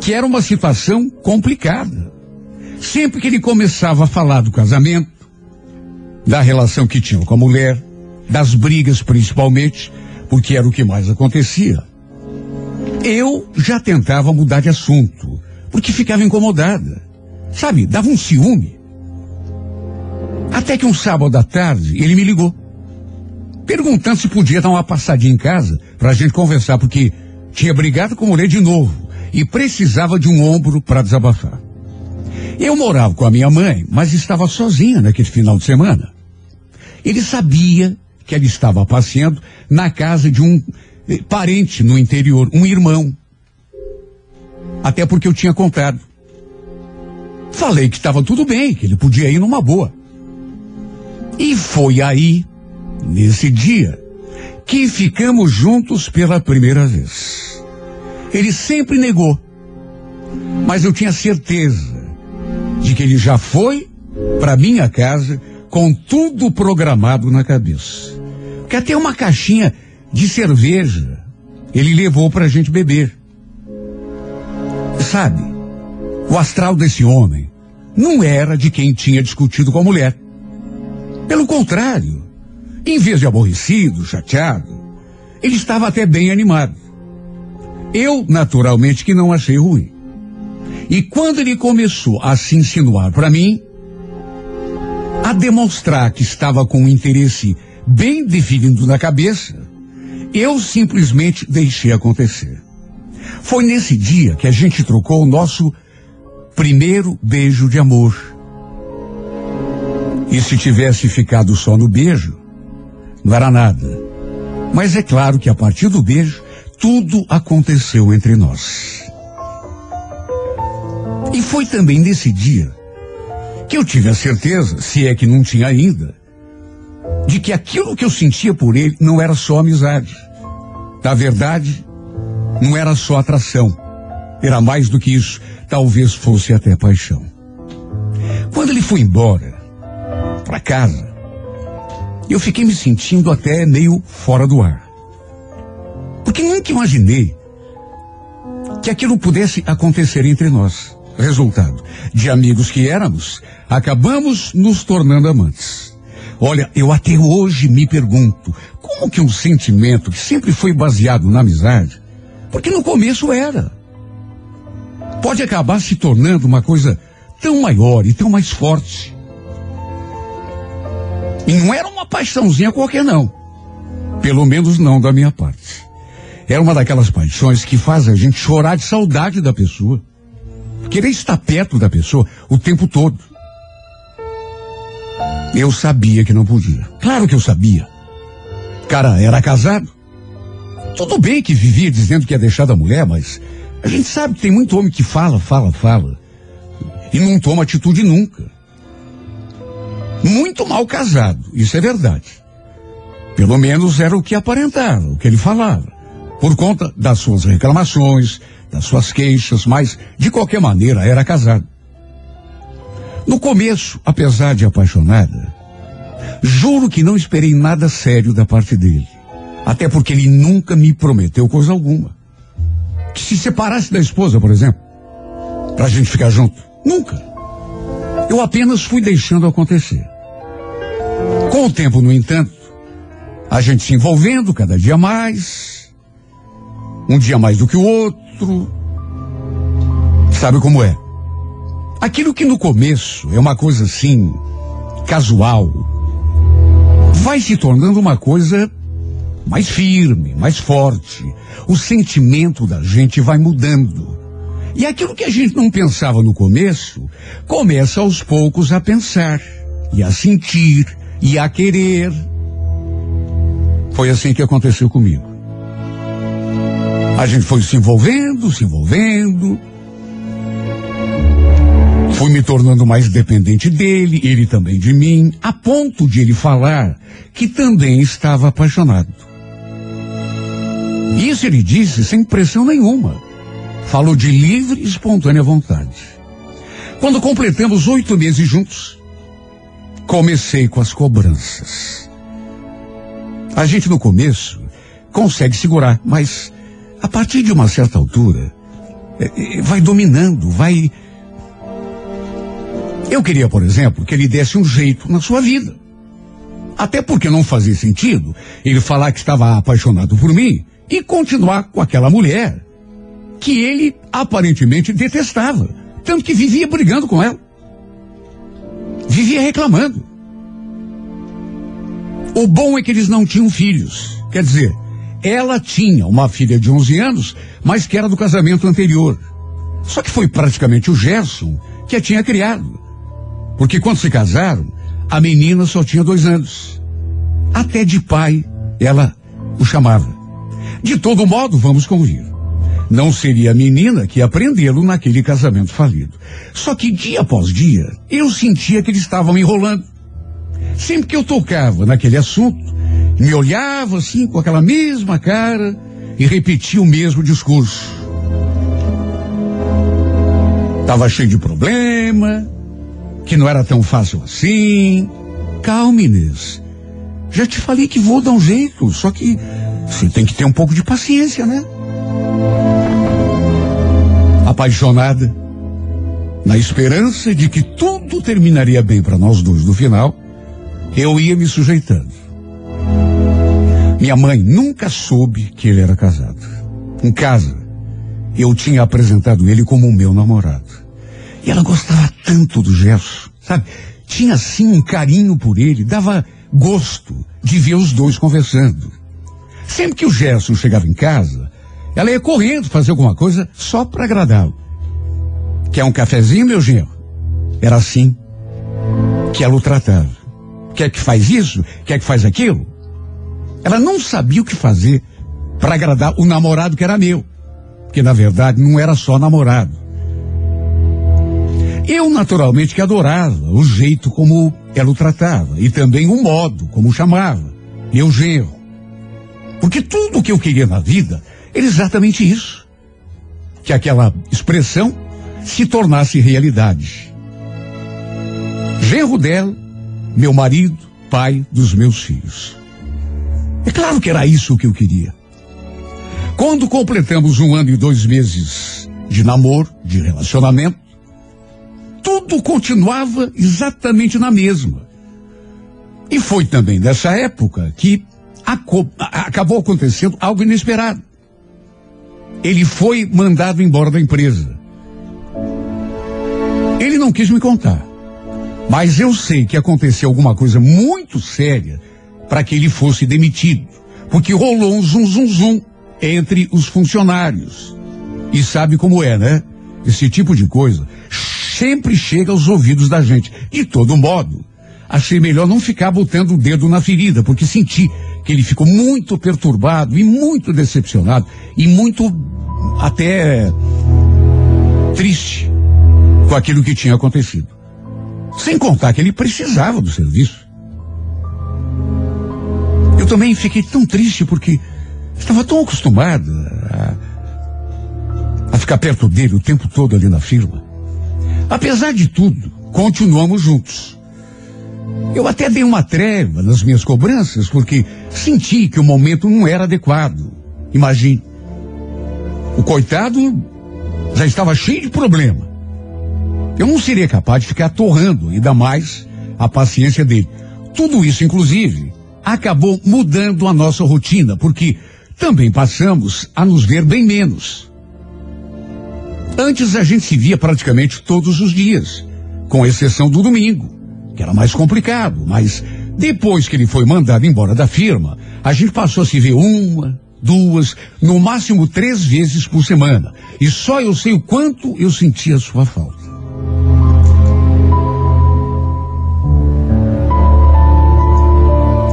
Speaker 2: que era uma situação complicada. Sempre que ele começava a falar do casamento, da relação que tinha com a mulher, das brigas principalmente, porque era o que mais acontecia. Eu já tentava mudar de assunto, porque ficava incomodada. Sabe, dava um ciúme. Até que um sábado à tarde ele me ligou, perguntando se podia dar uma passadinha em casa para a gente conversar, porque tinha brigado com a mulher de novo e precisava de um ombro para desabafar. Eu morava com a minha mãe, mas estava sozinha naquele final de semana. Ele sabia que ela estava passeando na casa de um parente no interior, um irmão. Até porque eu tinha contado. Falei que estava tudo bem, que ele podia ir numa boa. E foi aí, nesse dia, que ficamos juntos pela primeira vez. Ele sempre negou. Mas eu tinha certeza de que ele já foi para minha casa com tudo programado na cabeça. Que até uma caixinha de cerveja ele levou para a gente beber. Sabe, o astral desse homem não era de quem tinha discutido com a mulher. Pelo contrário, em vez de aborrecido, chateado, ele estava até bem animado. Eu, naturalmente, que não achei ruim. E quando ele começou a se insinuar para mim, a demonstrar que estava com um interesse bem definido na cabeça, eu simplesmente deixei acontecer. Foi nesse dia que a gente trocou o nosso primeiro beijo de amor. E se tivesse ficado só no beijo, não era nada. Mas é claro que a partir do beijo, tudo aconteceu entre nós. E foi também nesse dia que eu tive a certeza, se é que não tinha ainda, de que aquilo que eu sentia por ele não era só amizade. Na verdade, não era só atração. Era mais do que isso. Talvez fosse até paixão. Quando ele foi embora, para casa, eu fiquei me sentindo até meio fora do ar. Porque nunca imaginei que aquilo pudesse acontecer entre nós. Resultado, de amigos que éramos, acabamos nos tornando amantes. Olha, eu até hoje me pergunto, como que um sentimento que sempre foi baseado na amizade, porque no começo era, pode acabar se tornando uma coisa tão maior e tão mais forte. E não era uma paixãozinha qualquer, não. Pelo menos não da minha parte. Era uma daquelas paixões que faz a gente chorar de saudade da pessoa. Querer estar perto da pessoa o tempo todo. Eu sabia que não podia. Claro que eu sabia. Cara, era casado. Tudo bem que vivia dizendo que ia deixar da mulher, mas a gente sabe que tem muito homem que fala, fala, fala. E não toma atitude nunca. Muito mal casado, isso é verdade. Pelo menos era o que aparentava, o que ele falava. Por conta das suas reclamações, das suas queixas, mas, de qualquer maneira, era casado. No começo, apesar de apaixonada, juro que não esperei nada sério da parte dele. Até porque ele nunca me prometeu coisa alguma. Que se separasse da esposa, por exemplo, pra gente ficar junto. Nunca. Eu apenas fui deixando acontecer. Com o tempo, no entanto, a gente se envolvendo cada dia mais, um dia mais do que o outro. Sabe como é? Aquilo que no começo é uma coisa assim, casual, vai se tornando uma coisa mais firme, mais forte. O sentimento da gente vai mudando. E aquilo que a gente não pensava no começo, começa aos poucos a pensar, e a sentir, e a querer. Foi assim que aconteceu comigo. A gente foi se envolvendo, se envolvendo. Fui me tornando mais dependente dele, ele também de mim, a ponto de ele falar que também estava apaixonado. Isso ele disse sem pressão nenhuma. Falou de livre e espontânea vontade. Quando completamos oito meses juntos, comecei com as cobranças. A gente no começo consegue segurar, mas a partir de uma certa altura, é, é, vai dominando, vai. Eu queria, por exemplo, que ele desse um jeito na sua vida. Até porque não fazia sentido ele falar que estava apaixonado por mim e continuar com aquela mulher que ele aparentemente detestava. Tanto que vivia brigando com ela. Vivia reclamando. O bom é que eles não tinham filhos. Quer dizer, ela tinha uma filha de 11 anos, mas que era do casamento anterior. Só que foi praticamente o Gerson que a tinha criado. Porque quando se casaram, a menina só tinha dois anos. Até de pai ela o chamava. De todo modo, vamos convir. Não seria a menina que ia prendê-lo naquele casamento falido. Só que dia após dia, eu sentia que eles estavam me enrolando. Sempre que eu tocava naquele assunto, me olhava assim com aquela mesma cara e repetia o mesmo discurso. Tava cheio de problema, que não era tão fácil assim. Calma, Inês. Já te falei que vou dar um jeito, só que você tem que ter um pouco de paciência, né? Apaixonada, na esperança de que tudo terminaria bem para nós dois no final, eu ia me sujeitando. Minha mãe nunca soube que ele era casado. Em casa, eu tinha apresentado ele como meu namorado. E ela gostava tanto do Gerson, sabe? Tinha assim um carinho por ele, dava gosto de ver os dois conversando. Sempre que o Gerson chegava em casa, ela ia correndo fazer alguma coisa só para agradá-lo. Quer um cafezinho, meu genro? Era assim que ela o tratava. Quer que faz isso? Quer que faz aquilo? Ela não sabia o que fazer para agradar o namorado que era meu. Que na verdade não era só namorado. Eu naturalmente que adorava o jeito como ela o tratava e também o modo como o chamava, meu genro. Porque tudo o que eu queria na vida era exatamente isso. Que aquela expressão se tornasse realidade. Genro dela, meu marido, pai dos meus filhos. É claro que era isso que eu queria. Quando completamos um ano e dois meses de namoro, de relacionamento, tudo continuava exatamente na mesma. E foi também nessa época que acabou acontecendo algo inesperado. Ele foi mandado embora da empresa. Ele não quis me contar. Mas eu sei que aconteceu alguma coisa muito séria para que ele fosse demitido. Porque rolou um zum zum zum entre os funcionários. E sabe como é, né? Esse tipo de coisa sempre chega aos ouvidos da gente. De todo modo, achei melhor não ficar botando o dedo na ferida, porque senti que ele ficou muito perturbado e muito decepcionado e muito até triste com aquilo que tinha acontecido. Sem contar que ele precisava do serviço. Eu também fiquei tão triste porque estava tão acostumada a, a ficar perto dele o tempo todo ali na firma. Apesar de tudo, continuamos juntos. Eu até dei uma treva nas minhas cobranças porque senti que o momento não era adequado. Imagine. O coitado já estava cheio de problema. Eu não seria capaz de ficar torrando ainda mais a paciência dele. Tudo isso, inclusive, acabou mudando a nossa rotina, porque também passamos a nos ver bem menos. Antes a gente se via praticamente todos os dias, com exceção do domingo, que era mais complicado, mas depois que ele foi mandado embora da firma, a gente passou a se ver uma, duas, no máximo três vezes por semana. E só eu sei o quanto eu sentia sua falta.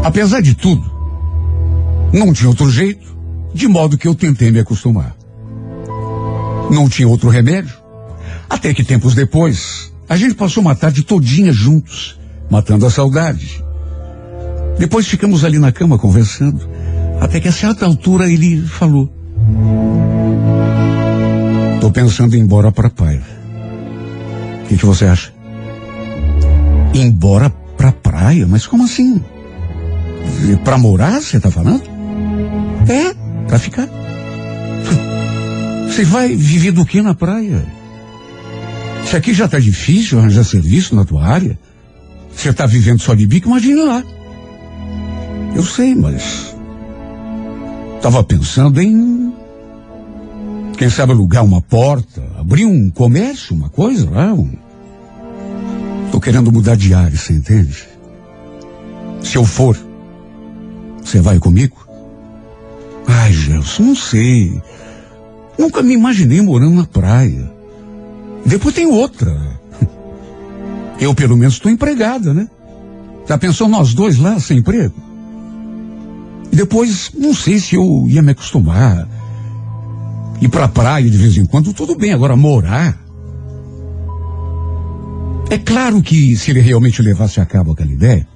Speaker 2: Apesar de tudo, não tinha outro jeito, de modo que eu tentei me acostumar. Não tinha outro remédio. Até que tempos depois, a gente passou uma tarde todinha juntos, matando a saudade. Depois ficamos ali na cama conversando, até que a certa altura ele falou: Tô pensando em ir embora pra praia. O que, que você acha? Embora pra praia? Mas como assim? Pra morar, você tá falando? É, pra ficar. Você vai viver do que na praia? Se aqui já tá difícil arranjar serviço na tua área, você tá vivendo só de bico, imagina lá. Eu sei, mas. Tava pensando em. Quem sabe alugar uma porta, abrir um comércio, uma coisa lá. Um... Tô querendo mudar de área, você entende? Se eu for, você vai comigo? Ai, Gelson, não sei. Nunca me imaginei morando na praia. Depois tem outra. Eu, pelo menos, estou empregada, né? Já pensou nós dois lá, sem emprego? E depois, não sei se eu ia me acostumar. Ir pra praia de vez em quando, tudo bem. Agora, morar. É claro que se ele realmente levasse a cabo aquela ideia,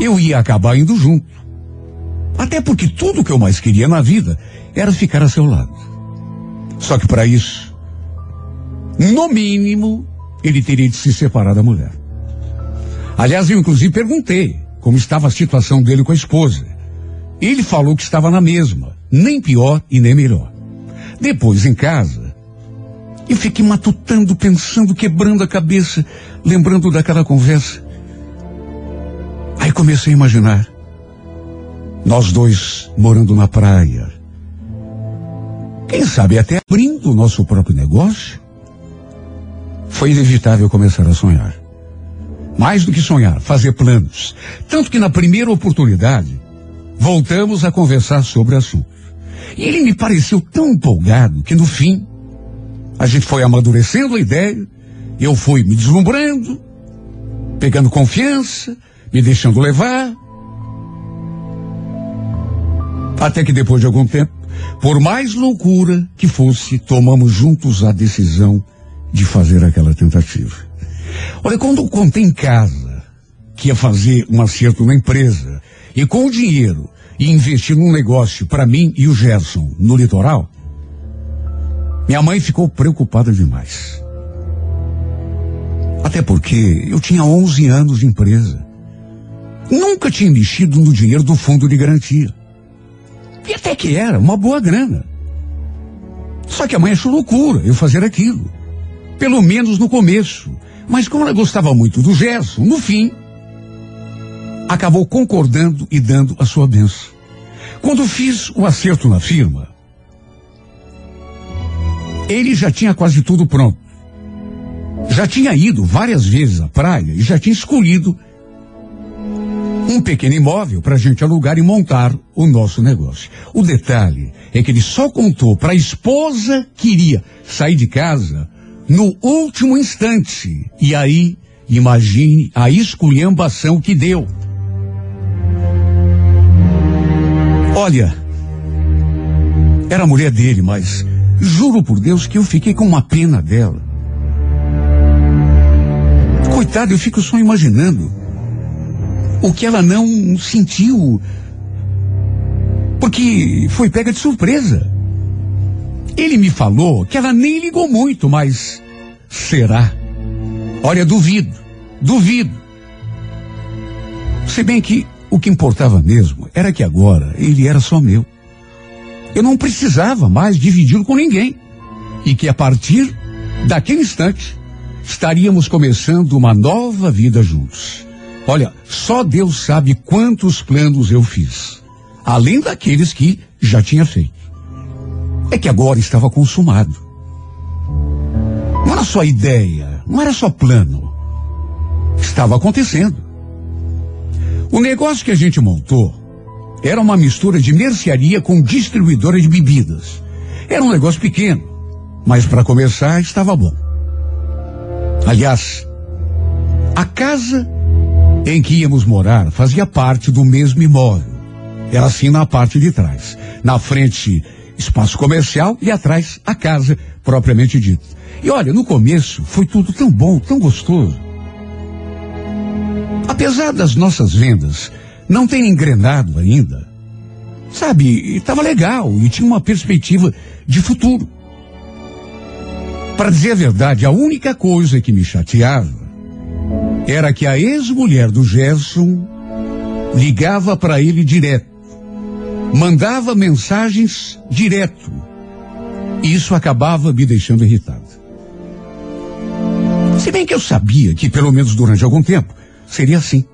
Speaker 2: eu ia acabar indo junto. Até porque tudo que eu mais queria na vida era ficar a seu lado. Só que para isso, no mínimo, ele teria de se separar da mulher. Aliás, eu inclusive perguntei como estava a situação dele com a esposa. Ele falou que estava na mesma, nem pior e nem melhor. Depois, em casa, eu fiquei matutando, pensando, quebrando a cabeça, lembrando daquela conversa. Aí comecei a imaginar. Nós dois morando na praia. Quem sabe até abrindo o nosso próprio negócio? Foi inevitável começar a sonhar. Mais do que sonhar, fazer planos. Tanto que na primeira oportunidade, voltamos a conversar sobre o assunto. E ele me pareceu tão empolgado que no fim, a gente foi amadurecendo a ideia, eu fui me deslumbrando, pegando confiança, me deixando levar. Até que depois de algum tempo, por mais loucura que fosse, tomamos juntos a decisão de fazer aquela tentativa. Olha, quando eu contei em casa que ia fazer um acerto na empresa e com o dinheiro ia investir num negócio para mim e o Gerson no litoral, minha mãe ficou preocupada demais. Até porque eu tinha 11 anos de empresa. Nunca tinha mexido no dinheiro do fundo de garantia. E até que era uma boa grana. Só que a mãe achou loucura eu fazer aquilo. Pelo menos no começo. Mas como ela gostava muito do Gerson, no fim, acabou concordando e dando a sua benção. Quando fiz o acerto na firma, ele já tinha quase tudo pronto. Já tinha ido várias vezes à praia e já tinha escolhido um pequeno imóvel para a gente alugar e montar o nosso negócio. O detalhe é que ele só contou para a esposa que iria sair de casa no último instante. E aí, imagine a esculhambação que deu. Olha, era a mulher dele, mas juro por Deus que eu fiquei com uma pena dela. Coitada, eu fico só imaginando o que ela não sentiu. Porque foi pega de surpresa. Ele me falou que ela nem ligou muito, mas será? Olha, duvido, duvido. Se bem que o que importava mesmo era que agora ele era só meu. Eu não precisava mais dividi-lo com ninguém. E que a partir daquele instante estaríamos começando uma nova vida juntos. Olha, só Deus sabe quantos planos eu fiz, além daqueles que já tinha feito. É que agora estava consumado. Não era só ideia, não era só plano. Estava acontecendo. O negócio que a gente montou era uma mistura de mercearia com distribuidora de bebidas. Era um negócio pequeno, mas para começar estava bom. Aliás, a casa em que íamos morar fazia parte do mesmo imóvel. Era assim na parte de trás. Na frente, espaço comercial e atrás, a casa propriamente dita. E olha, no começo foi tudo tão bom, tão gostoso. Apesar das nossas vendas não terem engrenado ainda, sabe, estava legal e tinha uma perspectiva de futuro. Para dizer a verdade, a única coisa que me chateava era que a ex-mulher do Gerson ligava para ele direto, mandava mensagens direto. E isso acabava me deixando irritado. Se bem que eu sabia que, pelo menos durante algum tempo, seria assim.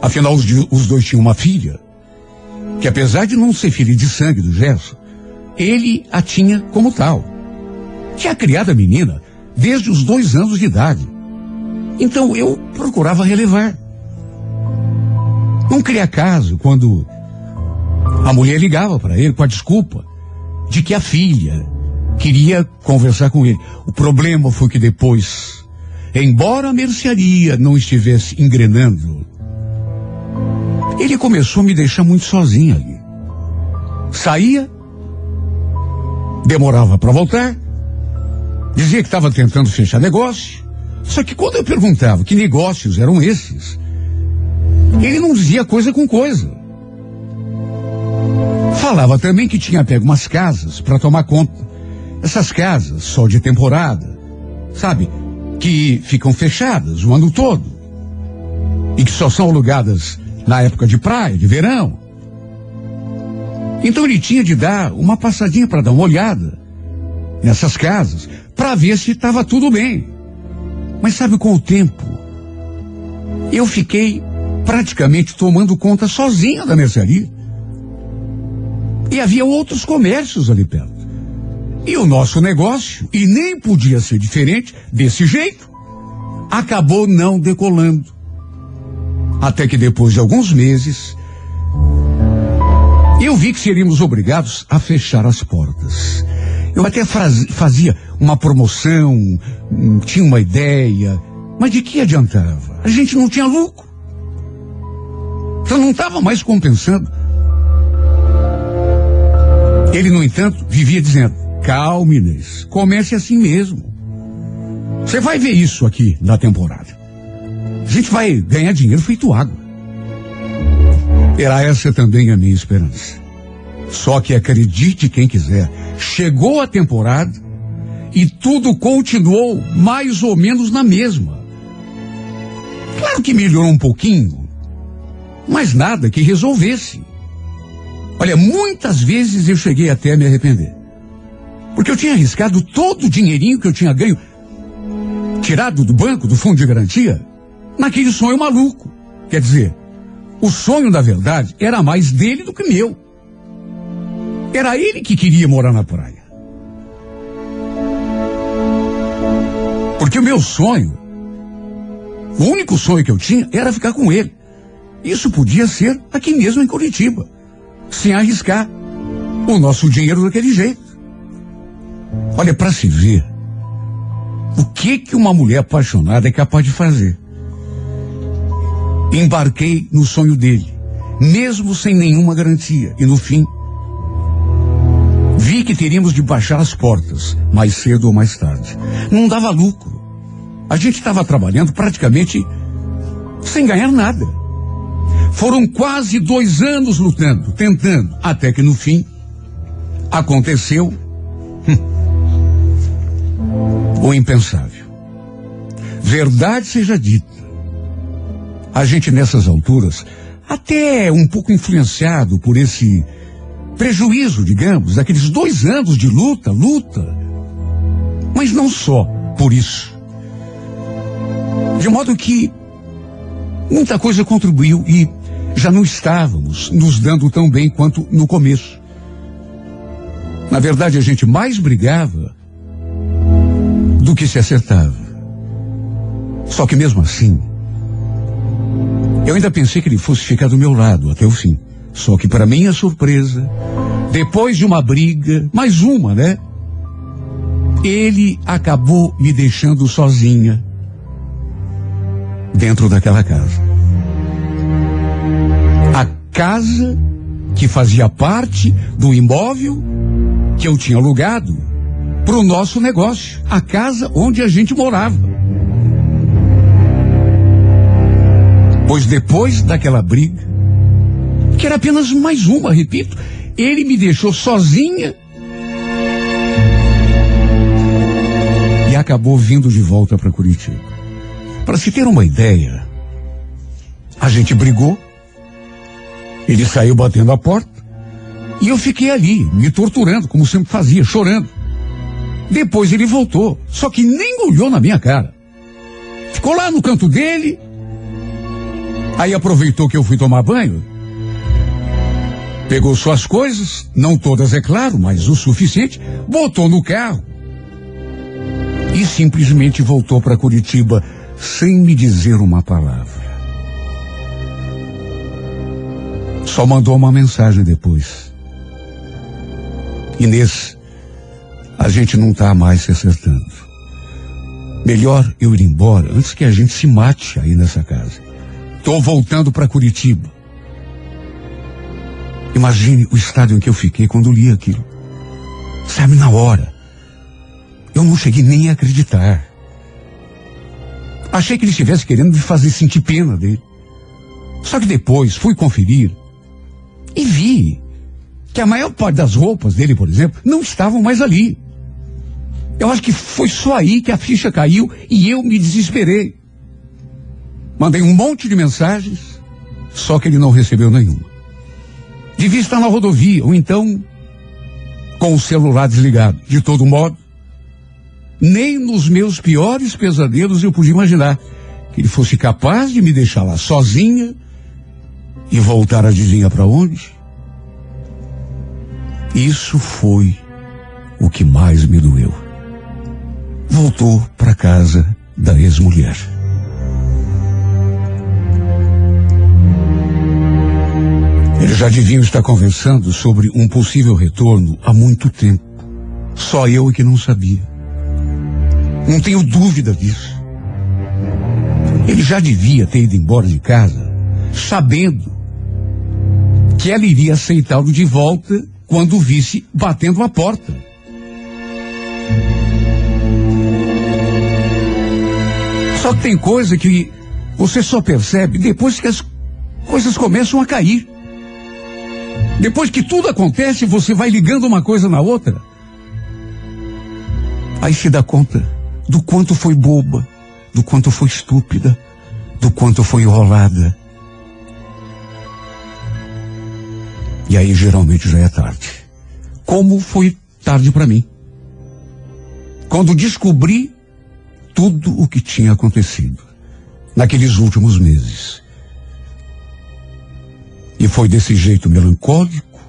Speaker 2: Afinal, os, os dois tinham uma filha, que apesar de não ser filha de sangue do Gerson, ele a tinha como tal. Tinha criado a menina desde os dois anos de idade. Então eu procurava relevar. Não cria caso quando A mulher ligava para ele com a desculpa de que a filha queria conversar com ele. O problema foi que depois, embora a mercearia não estivesse engrenando, ele começou a me deixar muito sozinho ali. Saía, demorava para voltar, dizia que estava tentando fechar negócio. Só que quando eu perguntava que negócios eram esses, ele não dizia coisa com coisa. Falava também que tinha pego umas casas para tomar conta. Essas casas, só de temporada, sabe? Que ficam fechadas o ano todo. E que só são alugadas na época de praia, de verão. Então ele tinha de dar uma passadinha para dar uma olhada nessas casas, para ver se estava tudo bem. Mas sabe, com o tempo, eu fiquei praticamente tomando conta sozinha da mercearia. E havia outros comércios ali perto. E o nosso negócio, e nem podia ser diferente desse jeito, acabou não decolando. Até que depois de alguns meses, eu vi que seríamos obrigados a fechar as portas. Eu até faz- fazia uma promoção, hum, tinha uma ideia, mas de que adiantava? A gente não tinha lucro. Então não estava mais compensando. Ele, no entanto, vivia dizendo: calme, Inês, comece assim mesmo. Você vai ver isso aqui na temporada. A gente vai ganhar dinheiro feito água. Era essa também a minha esperança. Só que acredite quem quiser, chegou a temporada e tudo continuou mais ou menos na mesma. Claro que melhorou um pouquinho, mas nada que resolvesse. Olha, muitas vezes eu cheguei até a me arrepender. Porque eu tinha arriscado todo o dinheirinho que eu tinha ganho, tirado do banco, do fundo de garantia, naquele sonho maluco. Quer dizer, o sonho, na verdade, era mais dele do que meu. Era ele que queria morar na praia. Porque o meu sonho, o único sonho que eu tinha era ficar com ele. Isso podia ser aqui mesmo em Curitiba, sem arriscar o nosso dinheiro daquele jeito. Olha, para se ver, o que que uma mulher apaixonada é capaz de fazer? Embarquei no sonho dele, mesmo sem nenhuma garantia, e no fim, que teríamos de baixar as portas, mais cedo ou mais tarde. Não dava lucro. A gente estava trabalhando praticamente sem ganhar nada. Foram quase dois anos lutando, tentando, até que no fim aconteceu o impensável. Verdade seja dita, a gente nessas alturas, até um pouco influenciado por esse prejuízo, digamos, daqueles dois anos de luta, luta, mas não só por isso. De modo que muita coisa contribuiu e já não estávamos nos dando tão bem quanto no começo. Na verdade, a gente mais brigava do que se acertava. Só que mesmo assim, eu ainda pensei que ele fosse ficar do meu lado até o fim. Só que, para minha surpresa, depois de uma briga, mais uma, né? Ele acabou me deixando sozinha dentro daquela casa. A casa que fazia parte do imóvel que eu tinha alugado para o nosso negócio, a casa onde a gente morava. Pois depois daquela briga, que era apenas mais uma, repito, ele me deixou sozinha e acabou vindo de volta para Curitiba. Para se ter uma ideia, a gente brigou, ele saiu batendo a porta e eu fiquei ali, me torturando, como sempre fazia, chorando. Depois ele voltou, só que nem olhou na minha cara. Ficou lá no canto dele, aí aproveitou que eu fui tomar banho, pegou suas coisas, não todas é claro, mas o suficiente, botou no carro e simplesmente voltou para Curitiba sem me dizer uma palavra. Só mandou uma mensagem depois. Inês, a gente não tá mais se acertando. Melhor eu ir embora antes que a gente se mate aí nessa casa. Tô voltando para Curitiba. Imagine o estado em que eu fiquei quando li aquilo. Sabe, na hora. Eu não cheguei nem a acreditar. Achei que ele estivesse querendo me fazer sentir pena dele. Só que depois fui conferir e vi que a maior parte das roupas dele, por exemplo, não estavam mais ali. Eu acho que foi só aí que a ficha caiu e eu me desesperei. Mandei um monte de mensagens, só que ele não recebeu nenhuma. Devia estar na rodovia, ou então com o celular desligado. De todo modo, nem nos meus piores pesadelos eu podia imaginar que ele fosse capaz de me deixar lá sozinha e voltar adivinha para onde? Isso foi o que mais me doeu. Voltou para casa da ex-mulher. Eles já deviam estar conversando sobre um possível retorno há muito tempo. Só eu é que não sabia. Não tenho dúvida disso. Ele já devia ter ido embora de casa, sabendo que ela iria aceitá-lo de volta quando o visse batendo a porta. Só que tem coisa que você só percebe depois que as coisas começam a cair. Depois que tudo acontece, você vai ligando uma coisa na outra. Aí se dá conta do quanto foi boba, do quanto foi estúpida, do quanto foi enrolada. E aí geralmente já é tarde. Como foi tarde para mim. Quando descobri tudo o que tinha acontecido naqueles últimos meses. E foi desse jeito melancólico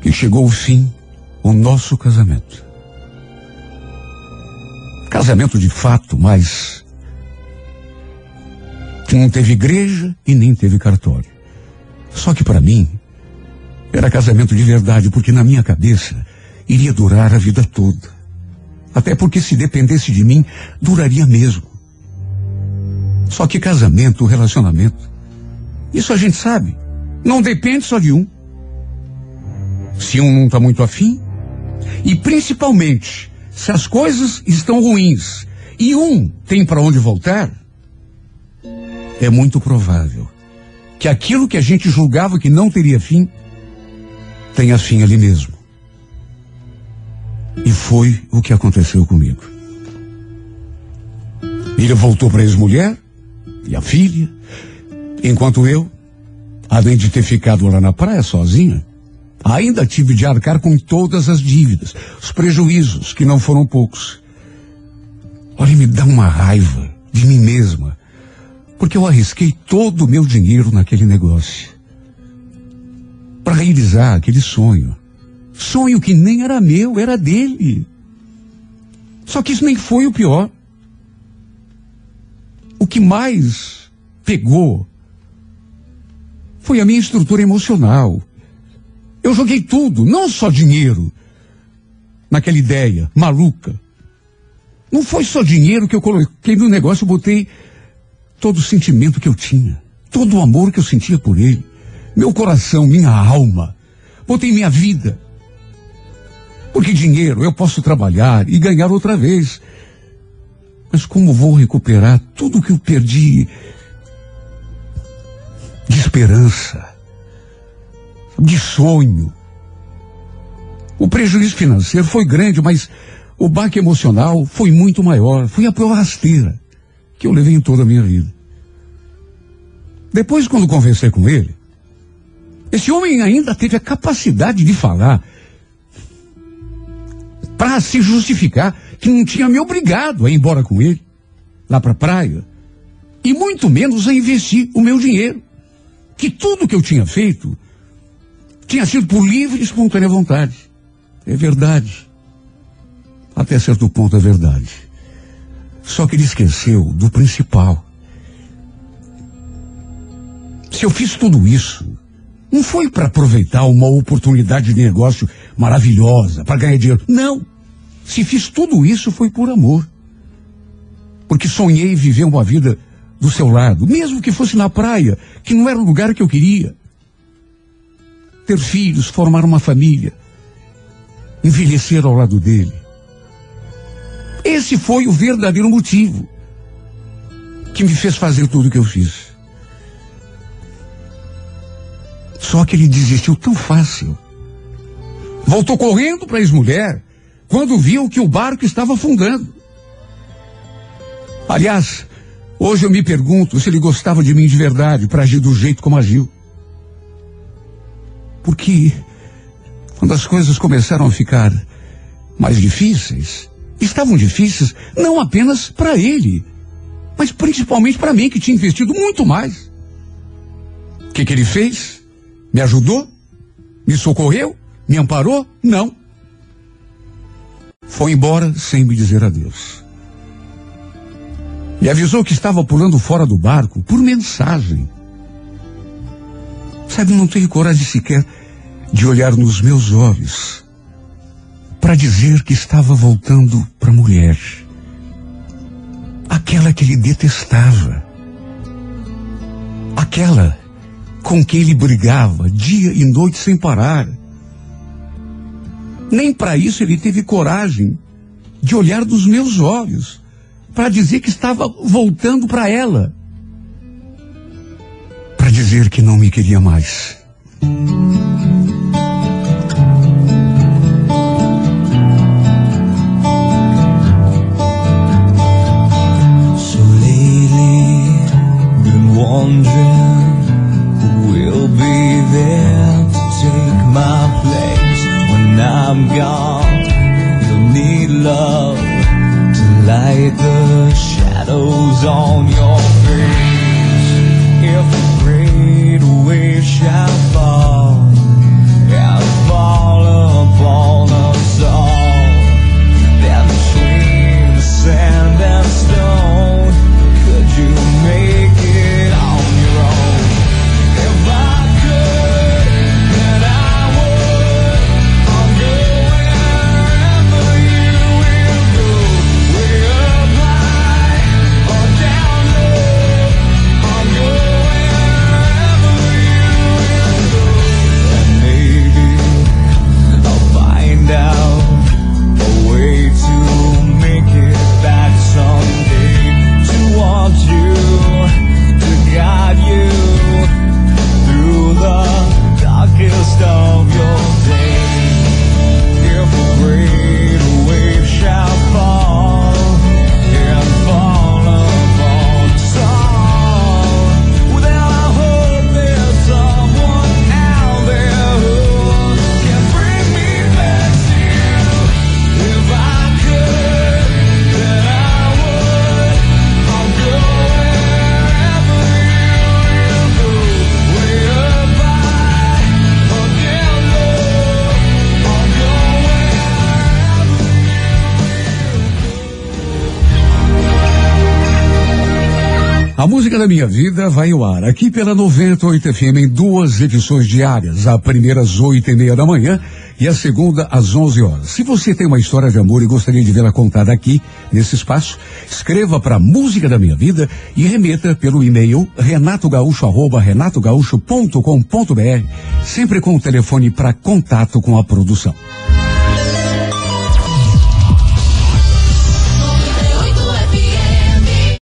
Speaker 2: que chegou o fim o nosso casamento. Casamento de fato, mas que não teve igreja e nem teve cartório. Só que para mim era casamento de verdade, porque na minha cabeça iria durar a vida toda. Até porque se dependesse de mim, duraria mesmo. Só que casamento, relacionamento, isso a gente sabe. Não depende só de um. Se um não está muito afim, e principalmente se as coisas estão ruins e um tem para onde voltar, é muito provável que aquilo que a gente julgava que não teria fim, tenha fim ali mesmo. E foi o que aconteceu comigo. Ele voltou para a ex-mulher e a filha, enquanto eu, além de ter ficado lá na praia sozinha, ainda tive de arcar com todas as dívidas, os prejuízos, que não foram poucos. Olha, me dá uma raiva de mim mesma, porque eu arrisquei todo o meu dinheiro naquele negócio. Para realizar aquele sonho. Sonho que nem era meu, era dele. Só que isso nem foi o pior. O que mais pegou foi a minha estrutura emocional. Eu joguei tudo, não só dinheiro, naquela ideia maluca. Não foi só dinheiro que eu coloquei no negócio, eu botei todo o sentimento que eu tinha, todo o amor que eu sentia por ele, meu coração, minha alma. Botei minha vida. Porque dinheiro eu posso trabalhar e ganhar outra vez. Mas como vou recuperar tudo que eu perdi de esperança, de sonho? O prejuízo financeiro foi grande, mas o baque emocional foi muito maior. Foi a pior rasteira que eu levei em toda a minha vida. Depois, quando conversei com ele, esse homem ainda teve a capacidade de falar para se justificar que não tinha me obrigado a ir embora com ele, lá para a praia, e muito menos a investir o meu dinheiro. Que tudo que eu tinha feito tinha sido por livre e espontânea vontade. É verdade. Até certo ponto é verdade. Só que ele esqueceu do principal. Se eu fiz tudo isso Não foi para aproveitar uma oportunidade de negócio maravilhosa, para ganhar dinheiro. Não. Se fiz tudo isso foi por amor. Porque sonhei viver uma vida do seu lado, mesmo que fosse na praia, que não era o lugar que eu queria. Ter filhos, formar uma família, envelhecer ao lado dele. Esse foi o verdadeiro motivo que me fez fazer tudo o que eu fiz. Só que ele desistiu tão fácil. Voltou correndo para a ex-mulher quando viu que o barco estava afundando. Aliás, hoje eu me pergunto se ele gostava de mim de verdade para agir do jeito como agiu. Porque quando as coisas começaram a ficar mais difíceis, estavam difíceis não apenas para ele, mas principalmente para mim que tinha investido muito mais. O que, que ele fez? Me ajudou? Me socorreu? Me amparou? Não. Foi embora sem me dizer adeus. E avisou que estava pulando fora do barco por mensagem. Sabe, não tenho coragem sequer de olhar nos meus olhos para dizer que estava voltando para a mulher. Aquela que ele detestava. Aquela com quem ele brigava dia e noite sem parar. Nem para isso ele teve coragem de olhar nos meus olhos para dizer que estava voltando para ela. Para dizer que não me queria mais.
Speaker 5: goes on.
Speaker 2: Minha vida vai ao ar aqui pela 98 FM em duas edições diárias. A primeira às oito e meia da manhã e a segunda às 11 horas. Se você tem uma história de amor e gostaria de vê-la contada aqui, nesse espaço, escreva para Música da Minha Vida e remeta pelo e-mail renatogaúcho arroba renatogaúcho.com.br, sempre com o telefone para contato com a produção.